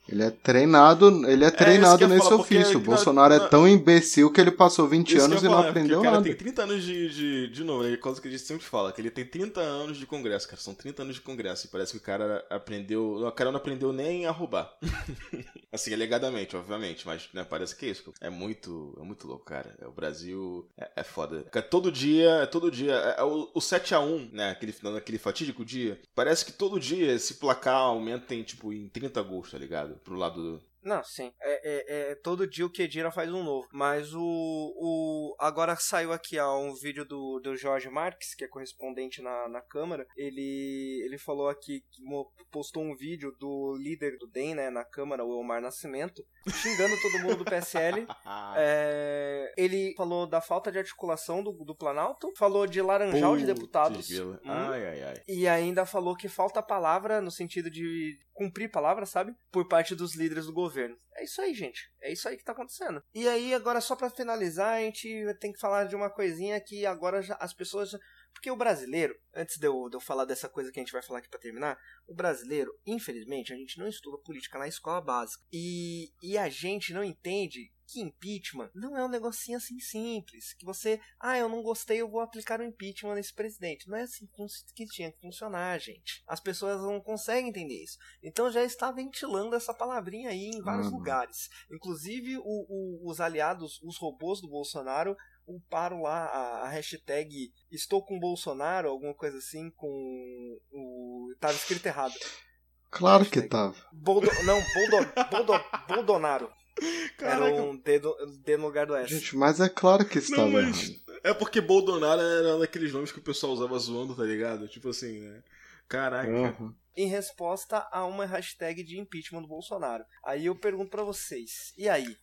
Ele é treinado, ele é treinado que eu ia nesse falar, ofício. O na- Bolsonaro na- é tão imbecil que ele passou 20 Isso que eu anos e não falar, é porque aprendeu o cara nada. tem 30 anos de. De, de novo, é coisa que a gente sempre fala, que ele tem 30 anos de congresso, cara. São 30 anos de congresso. E parece que o cara aprendeu. O cara não aprendeu nem a roubar. assim, alegadamente, obviamente. Mas né, parece que é isso. É muito. É muito louco, cara. É, o Brasil é, é foda. Todo dia, todo dia. É, é o, o 7x1, né? Aquele, naquele fatídico dia. Parece que todo dia esse placar aumenta em, tipo, em 30 gols, tá ligado? Pro lado do. Não, sim. É, é, é todo dia o Kedira faz um novo. Mas o. o agora saiu aqui ó, um vídeo do, do Jorge Marques, que é correspondente na, na Câmara. Ele, ele falou aqui, postou um vídeo do líder do DEM, né, na Câmara, o Omar Nascimento, xingando todo mundo do PSL. É, ele falou da falta de articulação do, do Planalto, falou de laranjal de Putz, deputados. grila. Hum. Ai, ai, ai. E ainda falou que falta palavra no sentido de cumprir palavra, sabe? Por parte dos líderes do governo. É isso aí, gente. É isso aí que tá acontecendo. E aí, agora, só pra finalizar, a gente tem que falar de uma coisinha que agora já, as pessoas. já- Porque o brasileiro, antes de eu, de eu falar dessa coisa que a gente vai falar aqui pra terminar, o brasileiro, infelizmente, a gente não estuda política na escola básica. E, e a gente não entende que impeachment não é um negocinho assim simples. Que você, ah, eu não gostei, eu vou aplicar o impeachment nesse presidente. Não é assim que tinha que funcionar, gente. As pessoas não conseguem entender isso. Então já está ventilando essa palavrinha aí em vários Uhum. lugares. Inclusive o- o- os aliados, os robôs do Bolsonaro uparam lá a, a hashtag Estou com Bolsonaro, alguma coisa assim, com o. Tava escrito errado. Claro que tava. Boldo... Não, Boldo... Boldo... Boldonaro. Era Caraca. um D, do... D no lugar do S. Gente, mas é claro que estava Não, mas errado. é porque Bolsonaro era um daqueles nomes que o pessoal usava zoando, tá ligado? Tipo assim, né? Caraca. Uhum. Em resposta a uma hashtag de impeachment do Bolsonaro. Aí eu pergunto pra vocês, e aí?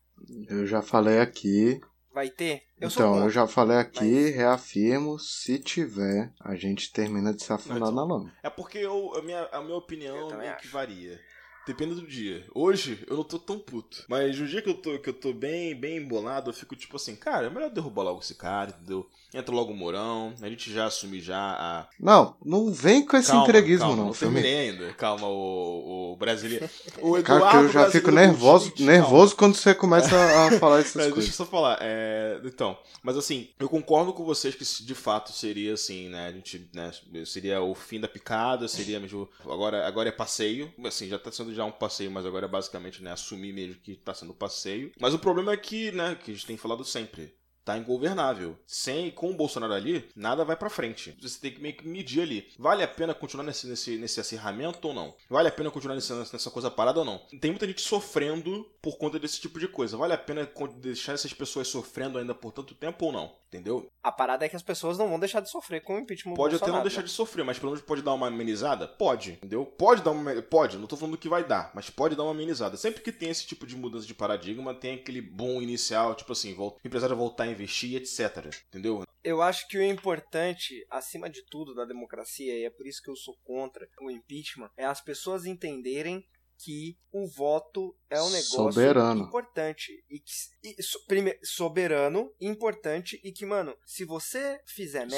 Eu já falei aqui. Vai ter? Eu sou então, eu já falei aqui, mas- reafirmo, se tiver, a gente termina de se afundar Então. na lama. É porque eu, a, minha, a minha opinião meio que acho. varia. Depende do dia. Hoje eu não tô tão puto. Mas no dia que eu tô, que eu tô bem, bem embolado, eu fico tipo assim, cara, é melhor derrubar logo esse cara, entendeu? Entra logo o Mourão, a gente já assumir já a. Não, não vem com esse calma, entreguismo, calma, não. Não terminei ainda. Calma, o, o brasileiro. O Cara, que eu Eduardo já fico nervoso, nervoso quando você começa a falar essas Mas deixa eu coisas. só falar, é, então, mas assim, eu concordo com vocês que de fato seria assim, né, a gente, né, seria o fim da picada, seria mesmo, agora, agora é passeio, assim, já tá sendo já um passeio, mas agora é basicamente, né, assumir mesmo que tá sendo passeio, mas o problema é que, né, que a gente tem falado sempre, tá ingovernável. Sem, com o Bolsonaro ali, nada vai pra frente. Você tem que meio que medir ali. Vale a pena continuar nesse, nesse, nesse acirramento ou não? Vale a pena continuar nesse, nessa coisa parada ou não? Tem muita gente sofrendo por conta desse tipo de coisa. Vale a pena deixar essas pessoas sofrendo ainda por tanto tempo ou não? Entendeu? A parada é que as pessoas não vão deixar de sofrer com o impeachment Pode até não deixar né? de sofrer, mas pelo menos pode dar uma amenizada? Pode, entendeu? Pode dar uma. Pode, não tô falando que vai dar, mas pode dar uma amenizada. Sempre que tem esse tipo de mudança de paradigma, tem aquele bom inicial, tipo assim, o empresário voltar a investir, etc. Entendeu? Eu acho que o importante, acima de tudo, da democracia, e é por isso que eu sou contra o impeachment, é as pessoas entenderem que o voto é um negócio Soberano. importante e que e, so- prime- soberano, importante e que, mano, se você fizer Sim.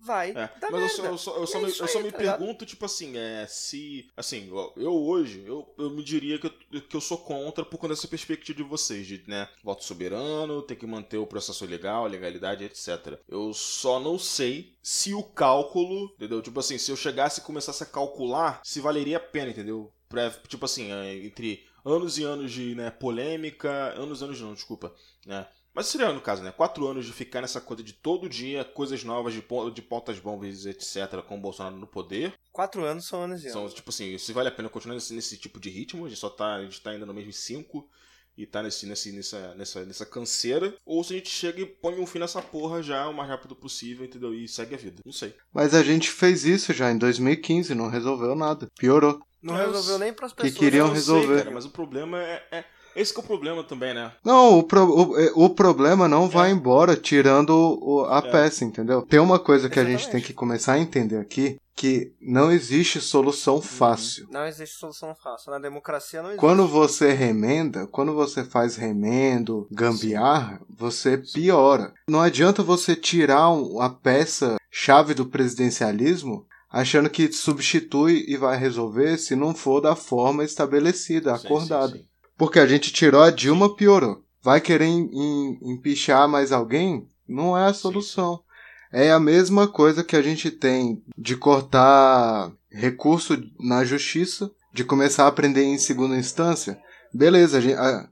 Vai É, mas eu merda. só, eu só, eu só É me, isso eu só aí, me tá pergunto, tipo assim, é, se. Assim, eu hoje, eu, eu me diria que eu, que eu sou contra por conta dessa perspectiva de vocês, de, né, voto soberano, tem que manter o processo legal, a legalidade, etc. Eu só não sei se o cálculo, entendeu? Tipo assim, se eu chegasse e começasse a calcular, se valeria a pena, entendeu? Pra, tipo assim, é, entre anos e anos de né, polêmica, anos e anos não, desculpa, né? Mas seria, no caso, né? Quatro anos de ficar nessa coisa de todo dia, coisas novas de, de pontas bombas, etc., com o Bolsonaro no poder. Quatro anos são anos e São, anos. tipo assim, se vale a pena continuar nesse, nesse tipo de ritmo, a gente só tá, a gente tá ainda no mesmo cinco e tá nesse, nesse, nessa, nessa, nessa canseira, ou se a gente chega e põe um fim nessa porra já o mais rápido possível, entendeu? E segue a vida. Não sei. Mas a gente fez isso já em 2015, não resolveu nada. Piorou. Não Mas resolveu nem pras que pessoas. queriam Eu não sei, resolver. cara, mas o problema é, é- Esse que é o problema também, né? Não, o, pro- o, é, o problema não vai É. embora tirando o- a É. peça, entendeu? Tem uma coisa que a gente Exatamente. tem que começar a entender aqui, que não existe solução fácil. Não existe solução fácil. Na democracia não existe. Quando você remenda, quando você faz remendo, gambiarra, você piora. Não adianta você tirar um- a peça chave do presidencialismo achando que substitui e vai resolver se não for da forma estabelecida, Sim, acordada. sim, sim. Porque a gente tirou a Dilma, piorou. Vai querer em- em- empichar mais alguém? Não é a solução. É a mesma coisa que a gente tem de cortar recurso na justiça, de começar a aprender em segunda instância. Beleza, a gente, a,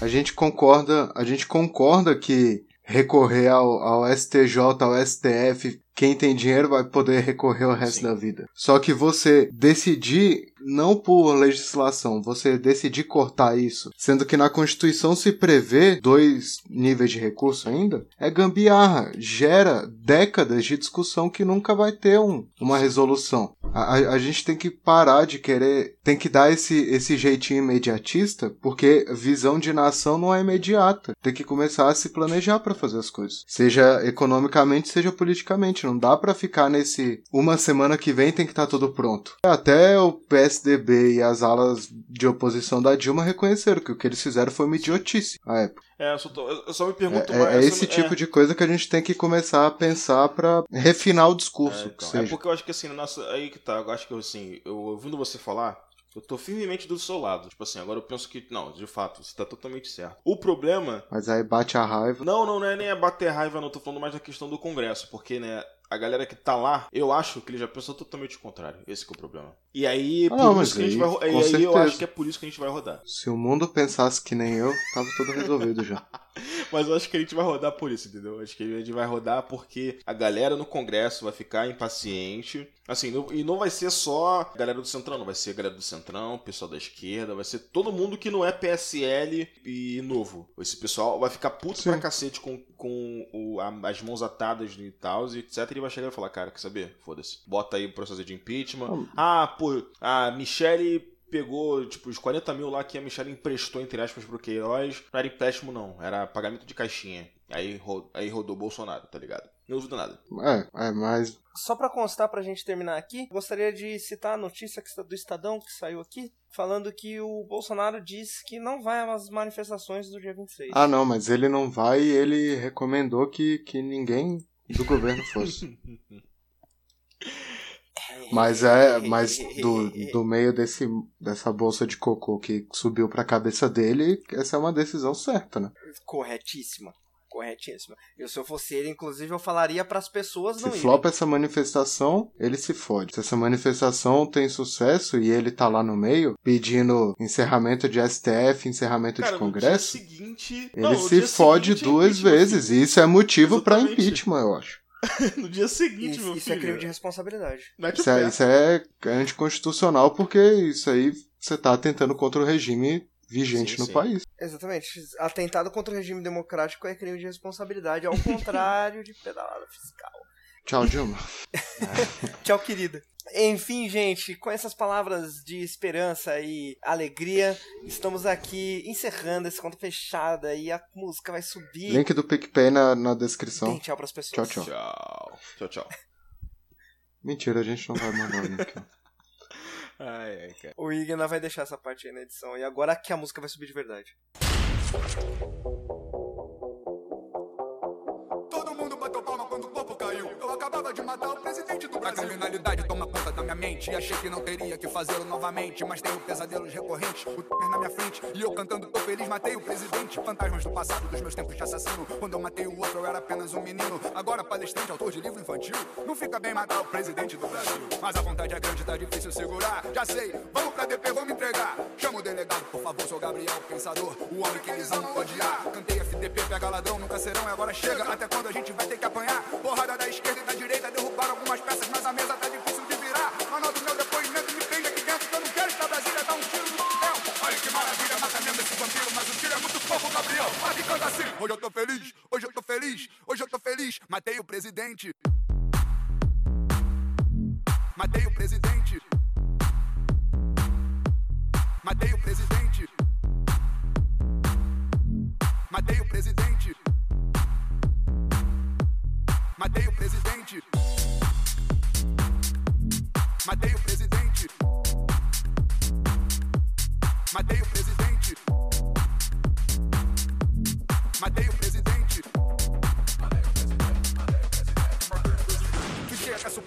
a gente concorda, a gente concorda que recorrer ao, ao STJ, ao STF, quem tem dinheiro vai poder recorrer o resto Sim. da vida. Só que você decidir, não por legislação, você decidir cortar isso, sendo que na Constituição se prevê dois níveis de recurso ainda, é gambiarra. Gera décadas de discussão que nunca vai ter um, uma resolução. A, a- a gente tem que parar de querer, tem que dar esse, esse jeitinho imediatista, porque visão de nação não é imediata. Tem que começar a se planejar para fazer as coisas, seja economicamente, seja politicamente. Não dá para ficar nesse uma semana que vem tem que estar tudo pronto. Até o PSDB e as alas de oposição da Dilma reconheceram que o que eles fizeram foi uma idiotice à época. É, eu só, tô- eu só me pergunto É, mais. é eu só esse me- tipo de coisa que a gente tem que começar a pensar para refinar o discurso. É, então, é porque eu acho que assim, nossa, aí que tá, eu acho que assim, eu ouvindo você falar, eu tô firmemente do seu lado. Tipo assim, agora eu penso que, não, de fato, você tá totalmente certo. O problema. Mas aí bate a raiva. Não, não, não é nem a bater raiva, não, tô falando mais da questão do Congresso, porque, né, a galera que tá lá, eu acho que ele já pensou totalmente o contrário. Esse que é o problema. E aí, Ah, não, mas que a gente aí, vai. E aí eu acho que é por isso que a gente vai rodar. Se o mundo pensasse que nem eu, tava tudo resolvido já. Mas eu acho que a gente vai rodar por isso, entendeu? Acho que a gente vai rodar porque a galera no Congresso vai ficar impaciente. Assim, e não vai ser só a galera do Centrão, não vai ser a galera do Centrão, pessoal da esquerda, vai ser todo mundo que não é PSL e novo. Esse pessoal vai ficar puto Sim. pra cacete com, com o- a- as mãos atadas e tal, e etc. E ele vai chegar e falar, cara, quer saber? Foda-se. Bota aí o processo de impeachment. Ah, pô, a Michelle pegou, tipo, os 40 mil lá que a Michelle emprestou, entre aspas, pro Queiroz. Não era empréstimo, não. Era pagamento de caixinha. Aí, ro- aí rodou o Bolsonaro, tá ligado? Não duvido nada. É, é, mas Só pra constar pra gente terminar aqui, gostaria de citar a notícia que está- do Estadão que saiu aqui, falando que o Bolsonaro disse que não vai às manifestações do dia 26. Ah, não, mas ele não vai e ele recomendou que, que ninguém do governo fosse. Mas é, mas do, do meio desse, dessa bolsa de cocô que subiu pra cabeça dele, essa é uma decisão certa, né? Corretíssima. Corretíssima. Eu, se eu fosse ele, inclusive, eu falaria pras pessoas Se não irem. flopa essa manifestação, ele se fode. Se essa manifestação tem sucesso e ele tá lá no meio, pedindo encerramento de STF, encerramento Cara, de no Congresso, dia seguinte. ele Não, se dia fode seguinte duas impeachment, vezes. E isso é motivo pra Exatamente. impeachment, eu acho. No dia seguinte, Isso, meu isso filho. é crime de responsabilidade. Mete o Isso é, isso é anticonstitucional porque isso aí você tá atentando contra o regime vigente Sim, no sim. país. Exatamente. Atentado contra o regime democrático é crime de responsabilidade, ao contrário de pedalada fiscal. Tchau, Dilma. Tchau, querida. Enfim, gente, com essas palavras de esperança e alegria, estamos aqui encerrando esse conto fechado e a música vai subir. Link do PicPay na, na descrição. Tchau pras pessoas. Tchau, tchau. Tchau. Tchau, tchau. Mentira, a gente não vai mandar o link. Ai, ai, cara. O Igna vai deixar essa parte aí na edição. E agora que a música vai subir de verdade. A criminalidade toma conta da minha mente. E achei que não teria que fazê-lo novamente. Mas tenho pesadelos recorrentes. O Temer na minha frente. E eu cantando, tô feliz, matei o presidente. Fantasmas do passado, dos meus tempos de assassino. Quando eu matei o outro, eu era apenas um menino. Agora palestrante, autor de livro infantil. Não fica bem matar o presidente do Brasil. Mas a vontade é grande, tá difícil segurar. Já sei, vamos pra DP, vou me entregar. Chama o delegado, por favor, sou Gabriel Pensador. O homem que eles amam odiar. Cantei FDP, pega ladrão, nunca serão. E agora chega, até quando a gente vai ter que apanhar. Porrada da esquerda e da direita, derrubaram algumas peças, mas a mesa tá difícil de virar. Anota o meu depoimento, me prende aqui dentro, que eu não quero estar Brasília, dá um tiro no céu. Olha que maravilha, mata mesmo esse vampiro, mas o tiro é muito fofo, Gabriel. Pode que assim. Hoje eu tô feliz, hoje eu tô feliz, hoje eu tô feliz. Matei o presidente. Matei o presidente. Matei o presidente. Matei o presidente. Matei o presidente. Matei o presidente. Matei o presidente. Matei o presidente.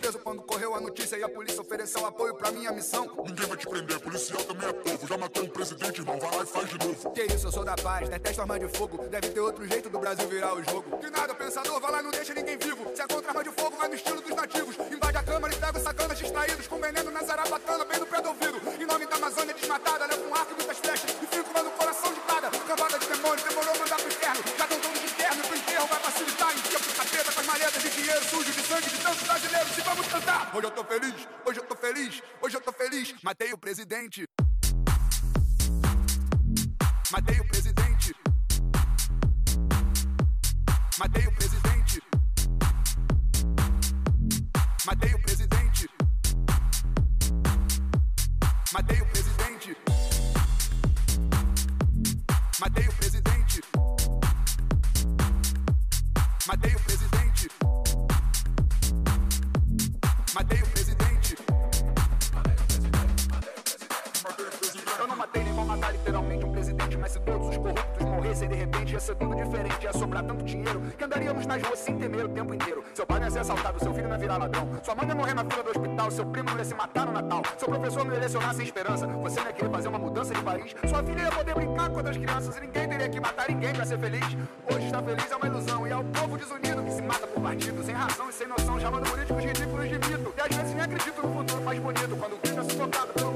Surpreso quando correu a notícia e a polícia ofereceu apoio pra minha missão. Ninguém vai te prender, policial também é povo. Já matou um presidente, irmão, vai lá e faz de novo. Que isso, eu sou da paz, detesto arma de fogo. Deve ter outro jeito do Brasil virar o jogo. Que nada, pensador, vai lá e não deixa ninguém vivo. Se é contra arma de fogo, vai no estilo dos nativos. Invade a câmara e pega sacanas distraídos. Com veneno na zarabatana, bem no pé do ouvido. Em nome da Amazônia desmatada, leva um arco e muitas flechas. E fico lá dinheiro sujo de sangue de tantos brasileiros. E vamos cantar. Hoje eu tô feliz, hoje eu tô feliz, hoje eu tô feliz. Matei o presidente. Matei o presidente. Matei o presidente. Matei o presidente. Matei o de repente ia ser tudo diferente, ia sobrar tanto dinheiro que andaríamos nas ruas sem temer o tempo inteiro. Seu pai não ia ser assaltado, seu filho não ia virar ladrão, sua mãe não ia morrer na fila do hospital, seu primo não ia se matar no Natal, seu professor não ia lecionar sem esperança, você não ia querer fazer uma mudança de país, sua filha ia poder brincar com outras crianças e ninguém teria que matar ninguém pra ser feliz. Hoje estar feliz é uma ilusão. E é o povo desunido que se mata por partido, sem razão e sem noção, chamando políticos ridículos de mito. E às vezes nem acredito no futuro mais bonito, quando o crime é sufocado pelo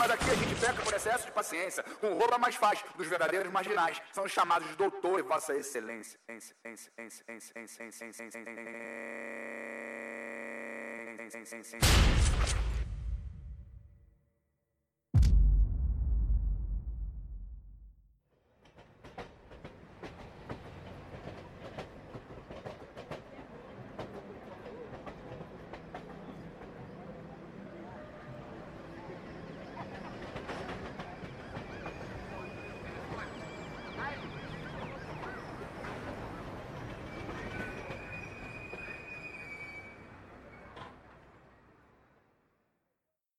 Aqui a gente peca por excesso de paciência. Com roupa mais fácil dos verdadeiros marginais. São os chamados de doutor e vossa excelência.